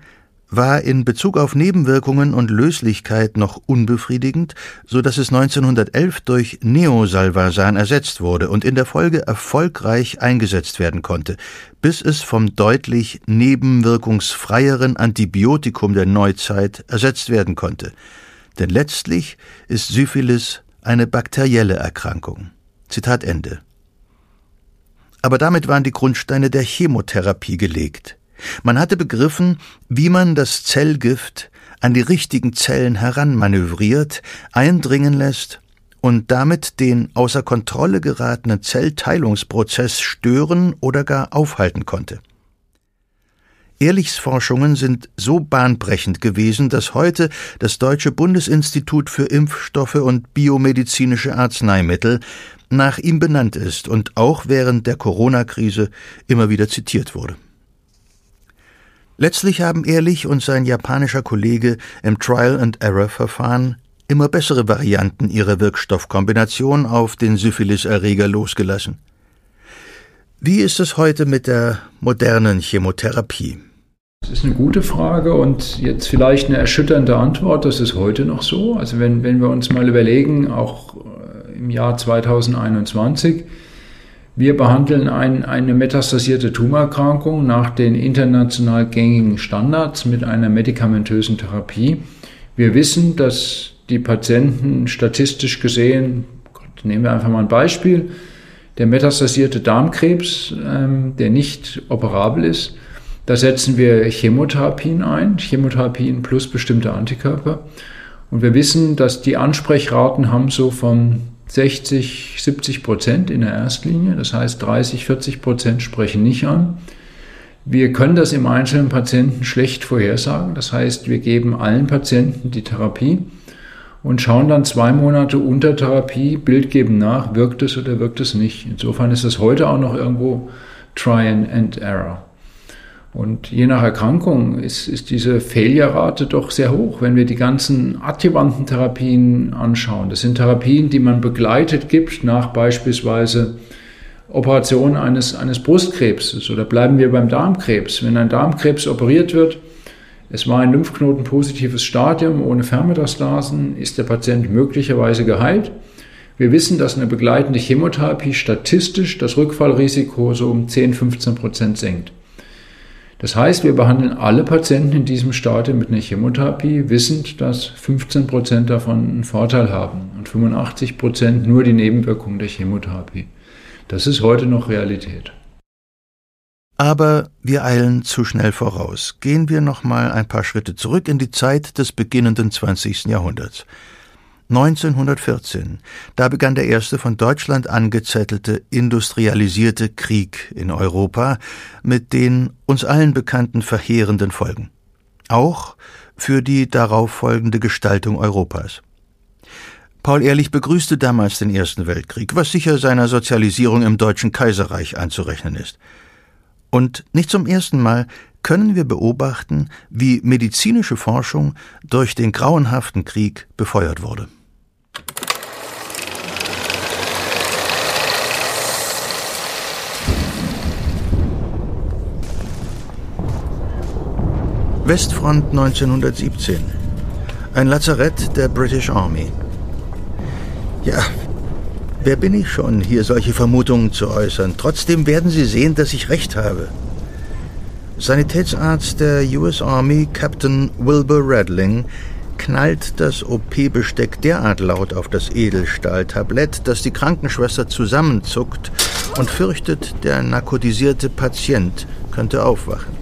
war in Bezug auf Nebenwirkungen und Löslichkeit noch unbefriedigend, so dass es 1911 durch Neosalvarsan ersetzt wurde und in der Folge erfolgreich eingesetzt werden konnte, bis es vom deutlich nebenwirkungsfreieren Antibiotikum der Neuzeit ersetzt werden konnte. Denn letztlich ist Syphilis eine bakterielle Erkrankung. Zitat Ende. Aber damit waren die Grundsteine der Chemotherapie gelegt. Man hatte begriffen, wie man das Zellgift an die richtigen Zellen heranmanövriert, eindringen lässt und damit den außer Kontrolle geratenen Zellteilungsprozess stören oder gar aufhalten konnte. Ehrlichs Forschungen sind so bahnbrechend gewesen, dass heute das Deutsche Bundesinstitut für Impfstoffe und biomedizinische Arzneimittel nach ihm benannt ist und auch während der Corona-Krise immer wieder zitiert wurde. Letztlich haben Ehrlich und sein japanischer Kollege im Trial-and-Error-Verfahren immer bessere Varianten ihrer Wirkstoffkombination auf den Syphilis-Erreger losgelassen. Wie ist es heute mit der modernen Chemotherapie? Das ist eine gute Frage und jetzt vielleicht eine erschütternde Antwort. Das ist heute noch so. Also wenn, wenn wir uns mal überlegen, auch äh, im Jahr 2021, wir behandeln ein, eine metastasierte Tumorerkrankung nach den international gängigen Standards mit einer medikamentösen Therapie. Wir wissen, dass die Patienten statistisch gesehen, Gott, nehmen wir einfach mal ein Beispiel, der metastasierte Darmkrebs, ähm, der nicht operabel ist, da setzen wir Chemotherapien ein, Chemotherapien plus bestimmte Antikörper. Und wir wissen, dass die Ansprechraten haben so von 60, 70 Prozent in der Erstlinie. Das heißt, 30, 40 Prozent sprechen nicht an. Wir können das im einzelnen Patienten schlecht vorhersagen. Das heißt, wir geben allen Patienten die Therapie und schauen dann zwei Monate unter Therapie, Bild geben nach, wirkt es oder wirkt es nicht. Insofern ist es heute auch noch irgendwo Try and Error. Und je nach Erkrankung ist, ist diese Failure-Rate doch sehr hoch, wenn wir die ganzen adjuvanten Therapien anschauen. Das sind Therapien, die man begleitet gibt nach beispielsweise Operation eines, eines Brustkrebses oder bleiben wir beim Darmkrebs. Wenn ein Darmkrebs operiert wird, es war ein Lymphknoten-positives Stadium ohne Fermetastasen, ist der Patient möglicherweise geheilt. Wir wissen, dass eine begleitende Chemotherapie statistisch das Rückfallrisiko so um 10-15 Prozent senkt. Das heißt, wir behandeln alle Patienten in diesem Stadium mit einer Chemotherapie, wissend, dass 15 Prozent davon einen Vorteil haben und 85 Prozent nur die Nebenwirkungen der Chemotherapie. Das ist heute noch Realität. Aber wir eilen zu schnell voraus. Gehen wir noch mal ein paar Schritte zurück in die Zeit des beginnenden 20. Jahrhunderts. 1914. Da begann der erste von Deutschland angezettelte industrialisierte Krieg in Europa mit den uns allen bekannten verheerenden Folgen. Auch für die darauf folgende Gestaltung Europas. Paul Ehrlich begrüßte damals den Ersten Weltkrieg, was sicher seiner Sozialisierung im Deutschen Kaiserreich anzurechnen ist. Und nicht zum ersten Mal können wir beobachten, wie medizinische Forschung durch den grauenhaften Krieg befeuert wurde. Westfront 1917. Ein Lazarett der British Army. Ja, wer bin ich schon, hier solche Vermutungen zu äußern? Trotzdem werden Sie sehen, dass ich recht habe. Sanitätsarzt der US Army, Captain Wilbur Radling, knallt das OP-Besteck derart laut auf das Edelstahltablett, dass die Krankenschwester zusammenzuckt und fürchtet, der narkotisierte Patient könnte aufwachen.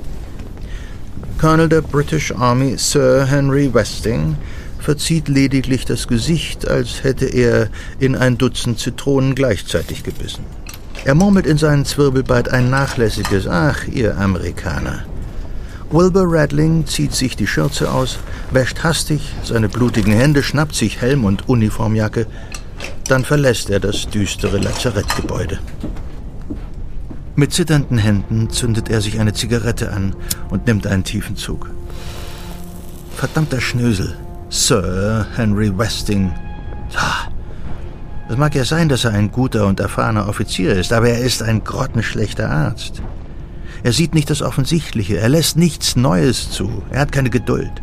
Colonel der British Army Sir Henry Westing verzieht lediglich das Gesicht, als hätte er in ein Dutzend Zitronen gleichzeitig gebissen. Er murmelt in seinen Zwirbelbart ein nachlässiges Ach, ihr Amerikaner. Wilbur Radling zieht sich die Schürze aus, wäscht hastig seine blutigen Hände, schnappt sich Helm und Uniformjacke, dann verlässt er das düstere Lazarettgebäude. Mit zitternden Händen zündet er sich eine Zigarette an und nimmt einen tiefen Zug. Verdammter Schnösel, Sir Henry Westing. Es mag ja sein, dass er ein guter und erfahrener Offizier ist, aber er ist ein grottenschlechter Arzt. Er sieht nicht das Offensichtliche, er lässt nichts Neues zu, er hat keine Geduld.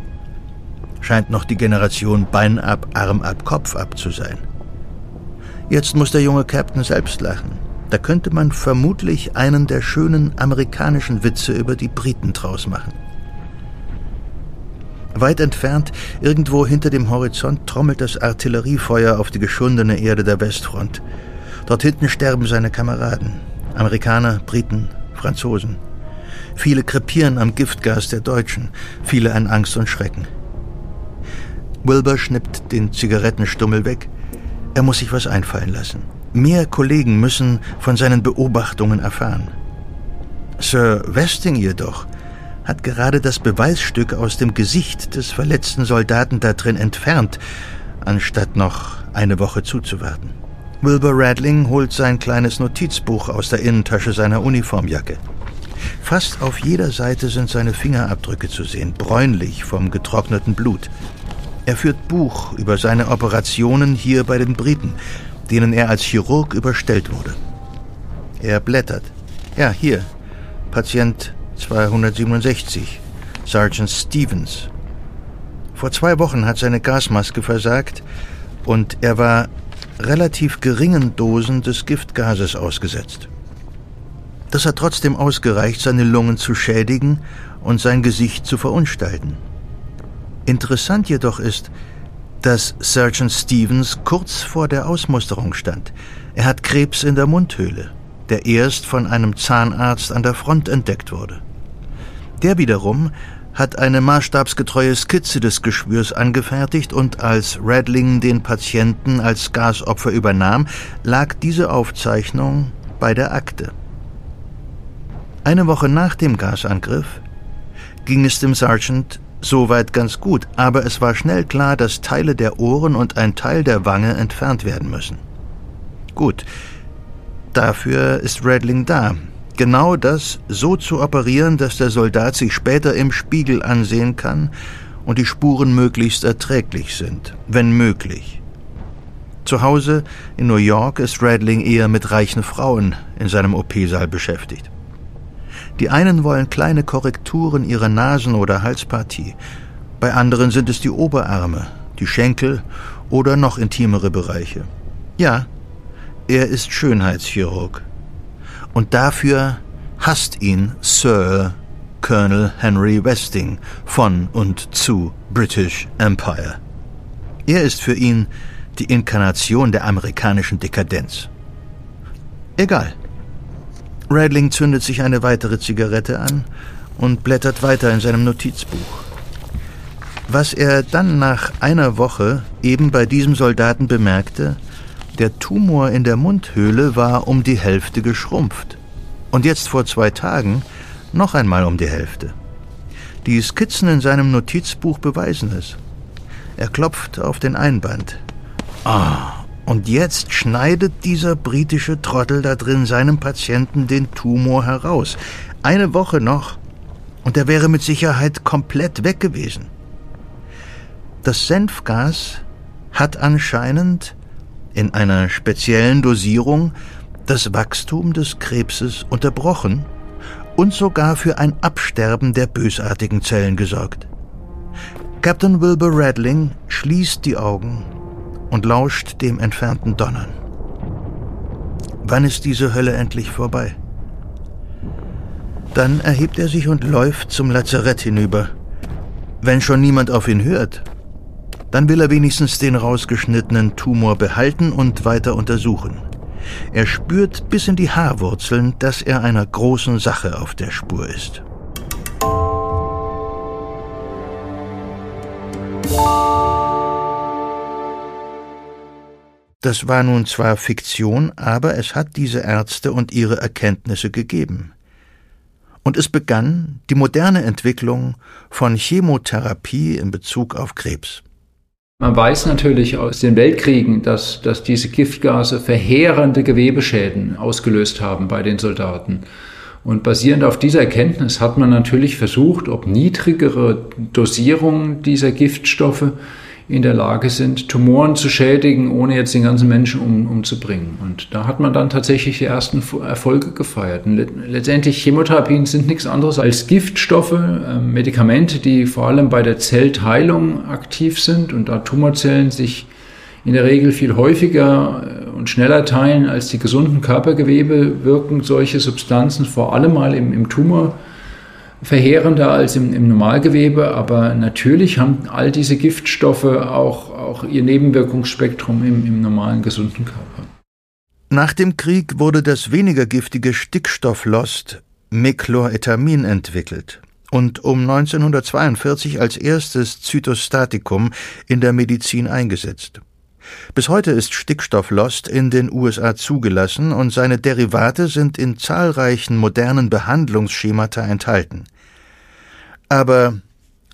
Scheint noch die Generation Bein ab, Arm ab, Kopf ab zu sein. Jetzt muss der junge Captain selbst lachen. Da könnte man vermutlich einen der schönen amerikanischen Witze über die Briten draus machen. Weit entfernt, irgendwo hinter dem Horizont, trommelt das Artilleriefeuer auf die geschundene Erde der Westfront. Dort hinten sterben seine Kameraden. Amerikaner, Briten, Franzosen. Viele krepieren am Giftgas der Deutschen, viele an Angst und Schrecken. Wilbur schnippt den Zigarettenstummel weg. Er muss sich was einfallen lassen. Mehr Kollegen müssen von seinen Beobachtungen erfahren. Sir Westing jedoch hat gerade das Beweisstück aus dem Gesicht des verletzten Soldaten da drin entfernt, anstatt noch eine Woche zuzuwarten. Wilbur Radling holt sein kleines Notizbuch aus der Innentasche seiner Uniformjacke. Fast auf jeder Seite sind seine Fingerabdrücke zu sehen, bräunlich vom getrockneten Blut. Er führt Buch über seine Operationen hier bei den Briten, denen er als Chirurg überstellt wurde. Er blättert. Ja, hier. Patient 267. Sergeant Stevens. Vor zwei Wochen hat seine Gasmaske versagt und er war relativ geringen Dosen des Giftgases ausgesetzt. Das hat trotzdem ausgereicht, seine Lungen zu schädigen und sein Gesicht zu verunstalten. Interessant jedoch ist, dass Sergeant Stevens kurz vor der Ausmusterung stand. Er hat Krebs in der Mundhöhle, der erst von einem Zahnarzt an der Front entdeckt wurde. Der wiederum hat eine maßstabsgetreue Skizze des Geschwürs angefertigt und als Radling den Patienten als Gasopfer übernahm, lag diese Aufzeichnung bei der Akte. Eine Woche nach dem Gasangriff ging es dem Sergeant Soweit ganz gut, aber es war schnell klar, dass Teile der Ohren und ein Teil der Wange entfernt werden müssen. Gut, dafür ist Redling da. Genau das so zu operieren, dass der Soldat sich später im Spiegel ansehen kann und die Spuren möglichst erträglich sind, wenn möglich. Zu Hause in New York ist Redling eher mit reichen Frauen in seinem OP-Saal beschäftigt. Die einen wollen kleine Korrekturen ihrer Nasen- oder Halspartie, bei anderen sind es die Oberarme, die Schenkel oder noch intimere Bereiche. Ja, er ist Schönheitschirurg. Und dafür hasst ihn Sir Colonel Henry Westing von und zu British Empire. Er ist für ihn die Inkarnation der amerikanischen Dekadenz. Egal. Radling zündet sich eine weitere Zigarette an und blättert weiter in seinem Notizbuch. Was er dann nach einer Woche eben bei diesem Soldaten bemerkte, der Tumor in der Mundhöhle war um die Hälfte geschrumpft. Und jetzt vor zwei Tagen noch einmal um die Hälfte. Die Skizzen in seinem Notizbuch beweisen es. Er klopft auf den Einband. Ah, und jetzt schneidet dieser britische Trottel da drin seinem Patienten den Tumor heraus. Eine Woche noch, und er wäre mit Sicherheit komplett weg gewesen. Das Senfgas hat anscheinend in einer speziellen Dosierung das Wachstum des Krebses unterbrochen und sogar für ein Absterben der bösartigen Zellen gesorgt. Captain Wilbur Radling schließt die Augen und lauscht dem entfernten Donnern. Wann ist diese Hölle endlich vorbei? Dann erhebt er sich und läuft zum Lazarett hinüber. Wenn schon niemand auf ihn hört, dann will er wenigstens den rausgeschnittenen Tumor behalten und weiter untersuchen. Er spürt bis in die Haarwurzeln, dass er einer großen Sache auf der Spur ist. Das war nun zwar Fiktion, aber es hat diese Ärzte und ihre Erkenntnisse gegeben. Und es begann die moderne Entwicklung von Chemotherapie in Bezug auf Krebs. Man weiß natürlich aus den Weltkriegen, dass, dass diese Giftgase verheerende Gewebeschäden ausgelöst haben bei den Soldaten. Und basierend auf dieser Erkenntnis hat man natürlich versucht, ob niedrigere Dosierungen dieser Giftstoffe in der Lage sind, Tumoren zu schädigen, ohne jetzt den ganzen Menschen um, umzubringen. Und da hat man dann tatsächlich die ersten Erfolge gefeiert. Letztendlich Chemotherapien sind nichts anderes als Giftstoffe, äh, Medikamente, die vor allem bei der Zellteilung aktiv sind und da Tumorzellen sich in der Regel viel häufiger äh, und schneller teilen als die gesunden Körpergewebe, wirken solche Substanzen vor allem mal im, im Tumor verheerender als im, im, Normalgewebe, aber natürlich haben all diese Giftstoffe auch, auch ihr Nebenwirkungsspektrum im, im normalen gesunden Körper. Nach dem Krieg wurde das weniger giftige Stickstofflost Mechloretamin entwickelt und um 1942 als erstes Zytostatikum in der Medizin eingesetzt. Bis heute ist Stickstofflost in den USA zugelassen und seine Derivate sind in zahlreichen modernen Behandlungsschemata enthalten. Aber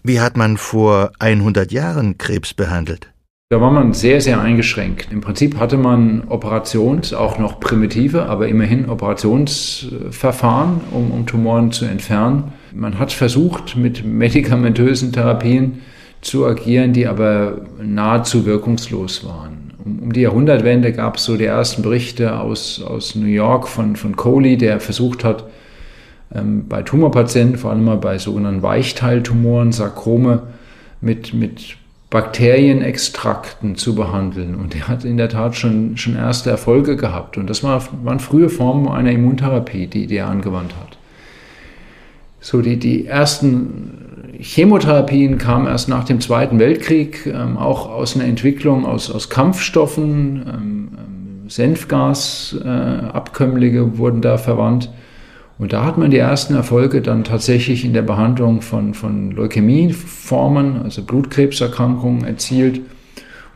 wie hat man vor 100 Jahren Krebs behandelt? Da war man sehr, sehr eingeschränkt. Im Prinzip hatte man Operations, auch noch primitive, aber immerhin Operationsverfahren, um, um Tumoren zu entfernen. Man hat versucht, mit medikamentösen Therapien zu agieren, die aber nahezu wirkungslos waren. Um, die Jahrhundertwende gab es so die ersten Berichte aus, aus New York von, von Coley, der versucht hat, ähm, bei Tumorpatienten, vor allem mal bei sogenannten Weichteiltumoren, Sarkome, mit, mit Bakterienextrakten zu behandeln. Und er hat in der Tat schon, schon erste Erfolge gehabt. Und das war, waren frühe Formen einer Immuntherapie, die, die er angewandt hat. So, die, die ersten Chemotherapien kamen erst nach dem Zweiten Weltkrieg, ähm, auch aus einer Entwicklung aus, aus Kampfstoffen, ähm, ähm Senfgasabkömmlinge äh, wurden da verwandt. Und da hat man die ersten Erfolge dann tatsächlich in der Behandlung von, von Leukämieformen, also Blutkrebserkrankungen, erzielt.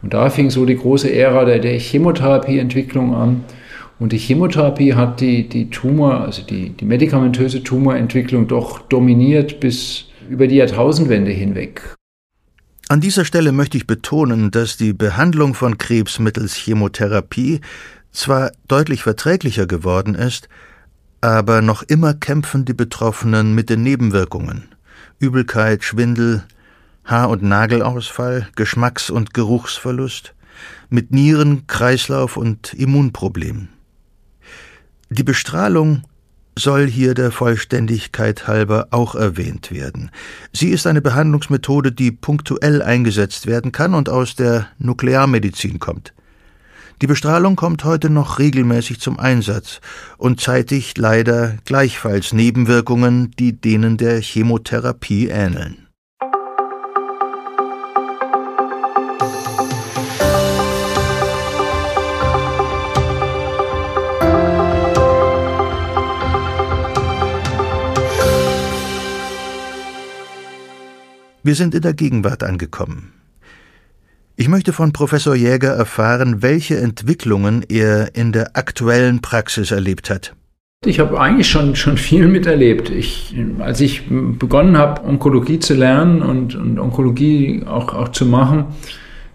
Und da fing so die große Ära der, der Chemotherapieentwicklung an. Und die Chemotherapie hat die, die Tumor, also die, die medikamentöse Tumorentwicklung doch dominiert bis über die Jahrtausendwende hinweg. An dieser Stelle möchte ich betonen, dass die Behandlung von Krebs mittels Chemotherapie zwar deutlich verträglicher geworden ist, aber noch immer kämpfen die Betroffenen mit den Nebenwirkungen Übelkeit, Schwindel, Haar- und Nagelausfall, Geschmacks- und Geruchsverlust, mit Nieren-, Kreislauf- und Immunproblemen. Die Bestrahlung soll hier der Vollständigkeit halber auch erwähnt werden. Sie ist eine Behandlungsmethode, die punktuell eingesetzt werden kann und aus der Nuklearmedizin kommt. Die Bestrahlung kommt heute noch regelmäßig zum Einsatz und zeitigt leider gleichfalls Nebenwirkungen, die denen der Chemotherapie ähneln. Wir sind in der Gegenwart angekommen. Ich möchte von Professor Jäger erfahren, welche Entwicklungen er in der aktuellen Praxis erlebt hat. Ich habe eigentlich schon, schon viel miterlebt. Ich, als ich begonnen habe, Onkologie zu lernen und, und Onkologie auch, auch zu machen,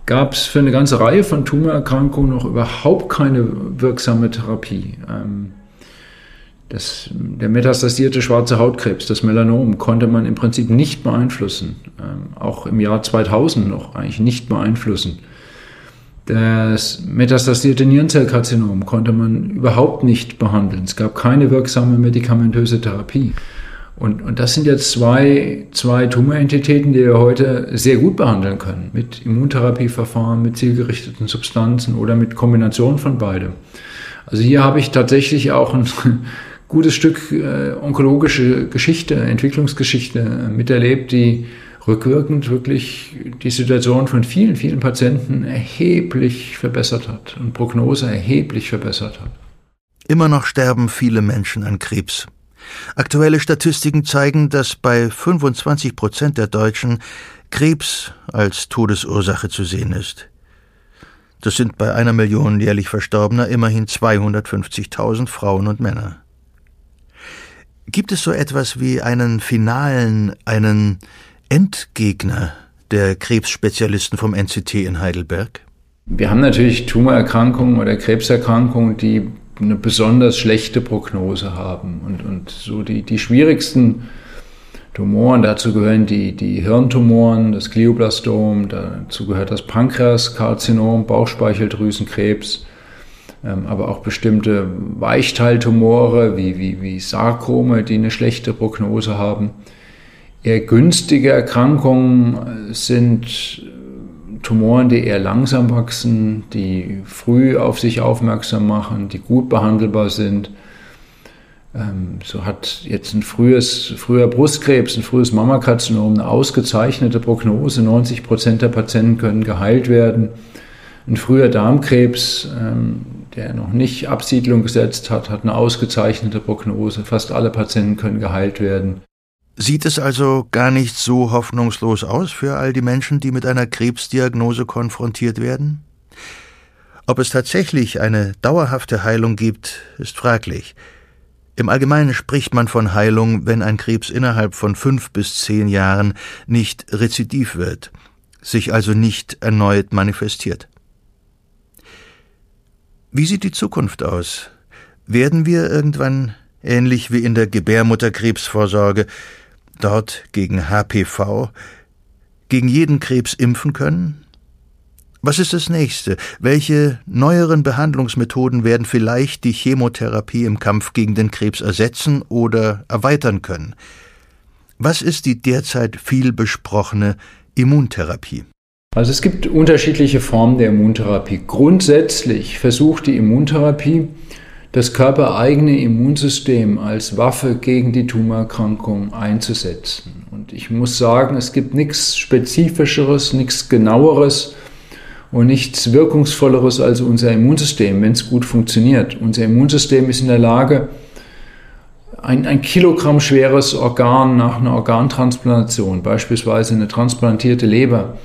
gab es für eine ganze Reihe von Tumorerkrankungen noch überhaupt keine wirksame Therapie. Ähm, das, der metastasierte schwarze Hautkrebs, das Melanom, konnte man im Prinzip nicht beeinflussen. Ähm, auch im Jahr 2000 noch eigentlich nicht beeinflussen. Das metastasierte Nierenzellkarzinom konnte man überhaupt nicht behandeln. Es gab keine wirksame medikamentöse Therapie. Und, und das sind jetzt zwei, zwei Tumorentitäten, die wir heute sehr gut behandeln können. Mit Immuntherapieverfahren, mit zielgerichteten Substanzen oder mit Kombination von beidem. Also hier habe ich tatsächlich auch ein gutes Stück äh, onkologische Geschichte, Entwicklungsgeschichte miterlebt, die rückwirkend wirklich die Situation von vielen, vielen Patienten erheblich verbessert hat und Prognose erheblich verbessert hat. Immer noch sterben viele Menschen an Krebs. Aktuelle Statistiken zeigen, dass bei 25 Prozent der Deutschen Krebs als Todesursache zu sehen ist. Das sind bei einer Million jährlich Verstorbener immerhin 250.000 Frauen und Männer. Gibt es so etwas wie einen finalen, einen Endgegner der Krebsspezialisten vom NCT in Heidelberg? Wir haben natürlich Tumorerkrankungen oder Krebserkrankungen, die eine besonders schlechte Prognose haben. Und, und so die, die schwierigsten Tumoren, dazu gehören die, die Hirntumoren, das Glioblastom, dazu gehört das Pankreaskarzinom, Bauchspeicheldrüsenkrebs, aber auch bestimmte Weichteiltumore wie, wie, wie Sarkome, die eine schlechte Prognose haben. Eher günstige Erkrankungen sind Tumoren, die eher langsam wachsen, die früh auf sich aufmerksam machen, die gut behandelbar sind. Ähm, so hat jetzt ein frühes, früher Brustkrebs, ein frühes Mammakarzinom eine ausgezeichnete Prognose. 90 Prozent der Patienten können geheilt werden. Ein früher Darmkrebs, ähm, der noch nicht Absiedlung gesetzt hat, hat eine ausgezeichnete Prognose. Fast alle Patienten können geheilt werden. Sieht es also gar nicht so hoffnungslos aus für all die Menschen, die mit einer Krebsdiagnose konfrontiert werden? Ob es tatsächlich eine dauerhafte Heilung gibt, ist fraglich. Im Allgemeinen spricht man von Heilung, wenn ein Krebs innerhalb von fünf bis zehn Jahren nicht rezidiv wird, sich also nicht erneut manifestiert. Wie sieht die Zukunft aus? Werden wir irgendwann, ähnlich wie in der Gebärmutterkrebsvorsorge, dort gegen HPV, gegen jeden Krebs impfen können? Was ist das nächste? Welche neueren Behandlungsmethoden werden vielleicht die Chemotherapie im Kampf gegen den Krebs ersetzen oder erweitern können? Was ist die derzeit viel besprochene Immuntherapie? Also es gibt unterschiedliche Formen der Immuntherapie. Grundsätzlich versucht die Immuntherapie, das körpereigene Immunsystem als Waffe gegen die Tumorerkrankung einzusetzen. Und ich muss sagen, es gibt nichts Spezifischeres, nichts Genaueres und nichts Wirkungsvolleres als unser Immunsystem, wenn es gut funktioniert. Unser Immunsystem ist in der Lage, ein, ein Kilogramm schweres Organ nach einer Organtransplantation, beispielsweise eine transplantierte Leber,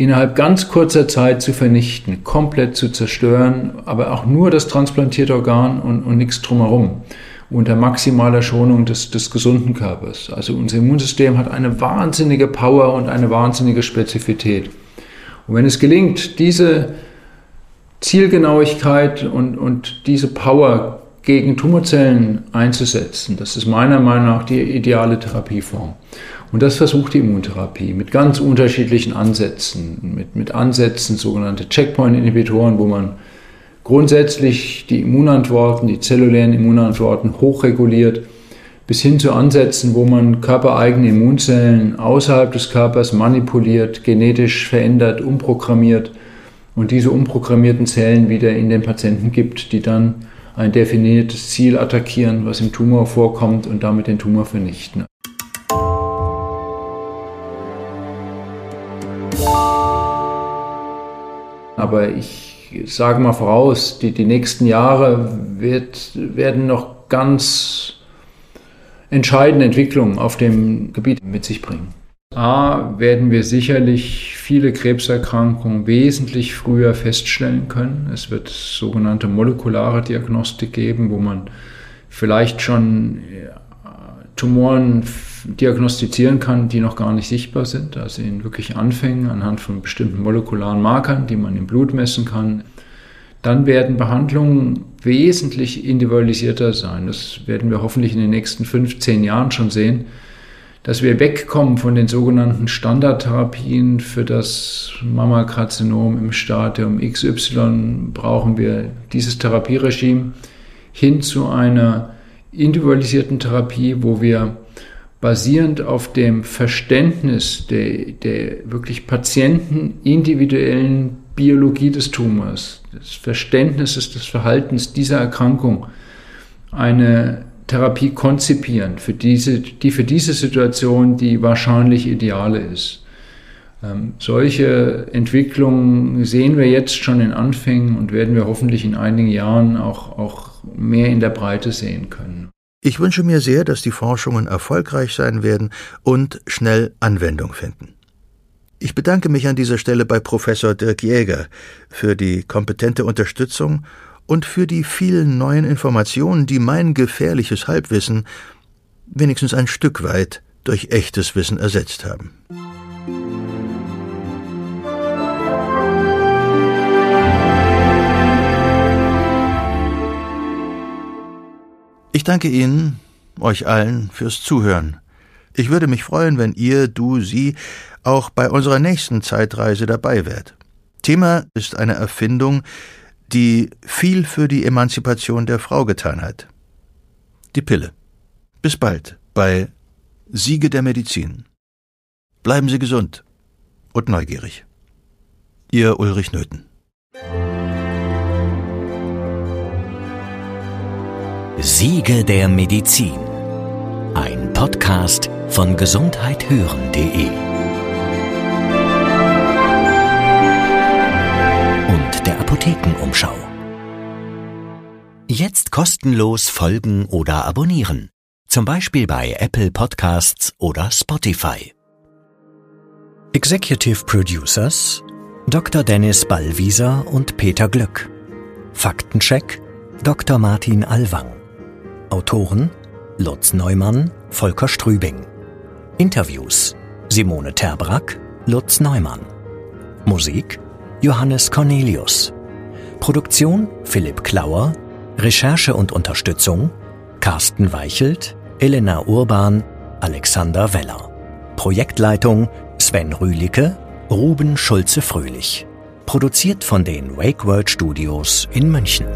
innerhalb ganz kurzer Zeit zu vernichten, komplett zu zerstören, aber auch nur das transplantierte Organ und, und nichts drumherum, unter maximaler Schonung des, des gesunden Körpers. Also unser Immunsystem hat eine wahnsinnige Power und eine wahnsinnige Spezifität. Und wenn es gelingt, diese Zielgenauigkeit und, und diese Power gegen Tumorzellen einzusetzen, das ist meiner Meinung nach die ideale Therapieform. Und das versucht die Immuntherapie mit ganz unterschiedlichen Ansätzen, mit, mit Ansätzen, sogenannte Checkpoint-Inhibitoren, wo man grundsätzlich die Immunantworten, die zellulären Immunantworten hochreguliert bis hin zu Ansätzen, wo man körpereigene Immunzellen außerhalb des Körpers manipuliert, genetisch verändert, umprogrammiert und diese umprogrammierten Zellen wieder in den Patienten gibt, die dann ein definiertes Ziel attackieren, was im Tumor vorkommt und damit den Tumor vernichten. Aber ich sage mal voraus, die, die nächsten Jahre wird, werden noch ganz entscheidende Entwicklungen auf dem Gebiet mit sich bringen. A, werden wir sicherlich viele Krebserkrankungen wesentlich früher feststellen können. Es wird sogenannte molekulare Diagnostik geben, wo man vielleicht schon Tumoren diagnostizieren kann, die noch gar nicht sichtbar sind, also in wirklich Anfängen anhand von bestimmten molekularen Markern, die man im Blut messen kann. Dann werden Behandlungen wesentlich individualisierter sein. Das werden wir hoffentlich in den nächsten 15 Jahren schon sehen, dass wir wegkommen von den sogenannten Standardtherapien für das Mammakarzinom im Stadium XY brauchen wir dieses Therapieregime hin zu einer individualisierten Therapie, wo wir basierend auf dem Verständnis der, der wirklich patientenindividuellen Biologie des Tumors, des Verständnisses des Verhaltens dieser Erkrankung eine Therapie konzipieren, für diese, die für diese Situation die wahrscheinlich ideale ist. Ähm, solche Entwicklungen sehen wir jetzt schon in Anfängen und werden wir hoffentlich in einigen Jahren auch, auch mehr in der Breite sehen können. Ich wünsche mir sehr, dass die Forschungen erfolgreich sein werden und schnell Anwendung finden. Ich bedanke mich an dieser Stelle bei Professor Dirk Jäger für die kompetente Unterstützung und für die vielen neuen Informationen, die mein gefährliches Halbwissen wenigstens ein Stück weit durch echtes Wissen ersetzt haben. Ich danke Ihnen, euch allen, fürs Zuhören. Ich würde mich freuen, wenn ihr, du, sie auch bei unserer nächsten Zeitreise dabei wärt. Thema ist eine Erfindung, die viel für die Emanzipation der Frau getan hat. Die Pille. Bis bald bei Siege der Medizin. Bleiben Sie gesund und neugierig. Ihr Ulrich Nöthen. Siege der Medizin. Ein Podcast von gesundheithören.de und der Apothekenumschau. Jetzt kostenlos folgen oder abonnieren. Zum Beispiel bei Apple Podcasts oder Spotify. Executive Producers Dr. Dennis Ballwieser und Peter Glück. Faktencheck Dr. Martin Alwang. Autoren Lutz Neumann, Volker Strübing. Interviews Simone Terbrack, Lutz Neumann. Musik Johannes Cornelius. Produktion Philipp Klauer. Recherche und Unterstützung Carsten Weichelt, Elena Urban, Alexander Weller. Projektleitung Sven Rühlicke, Ruben Schulze-Fröhlich. Produziert von den Wake World Studios in München.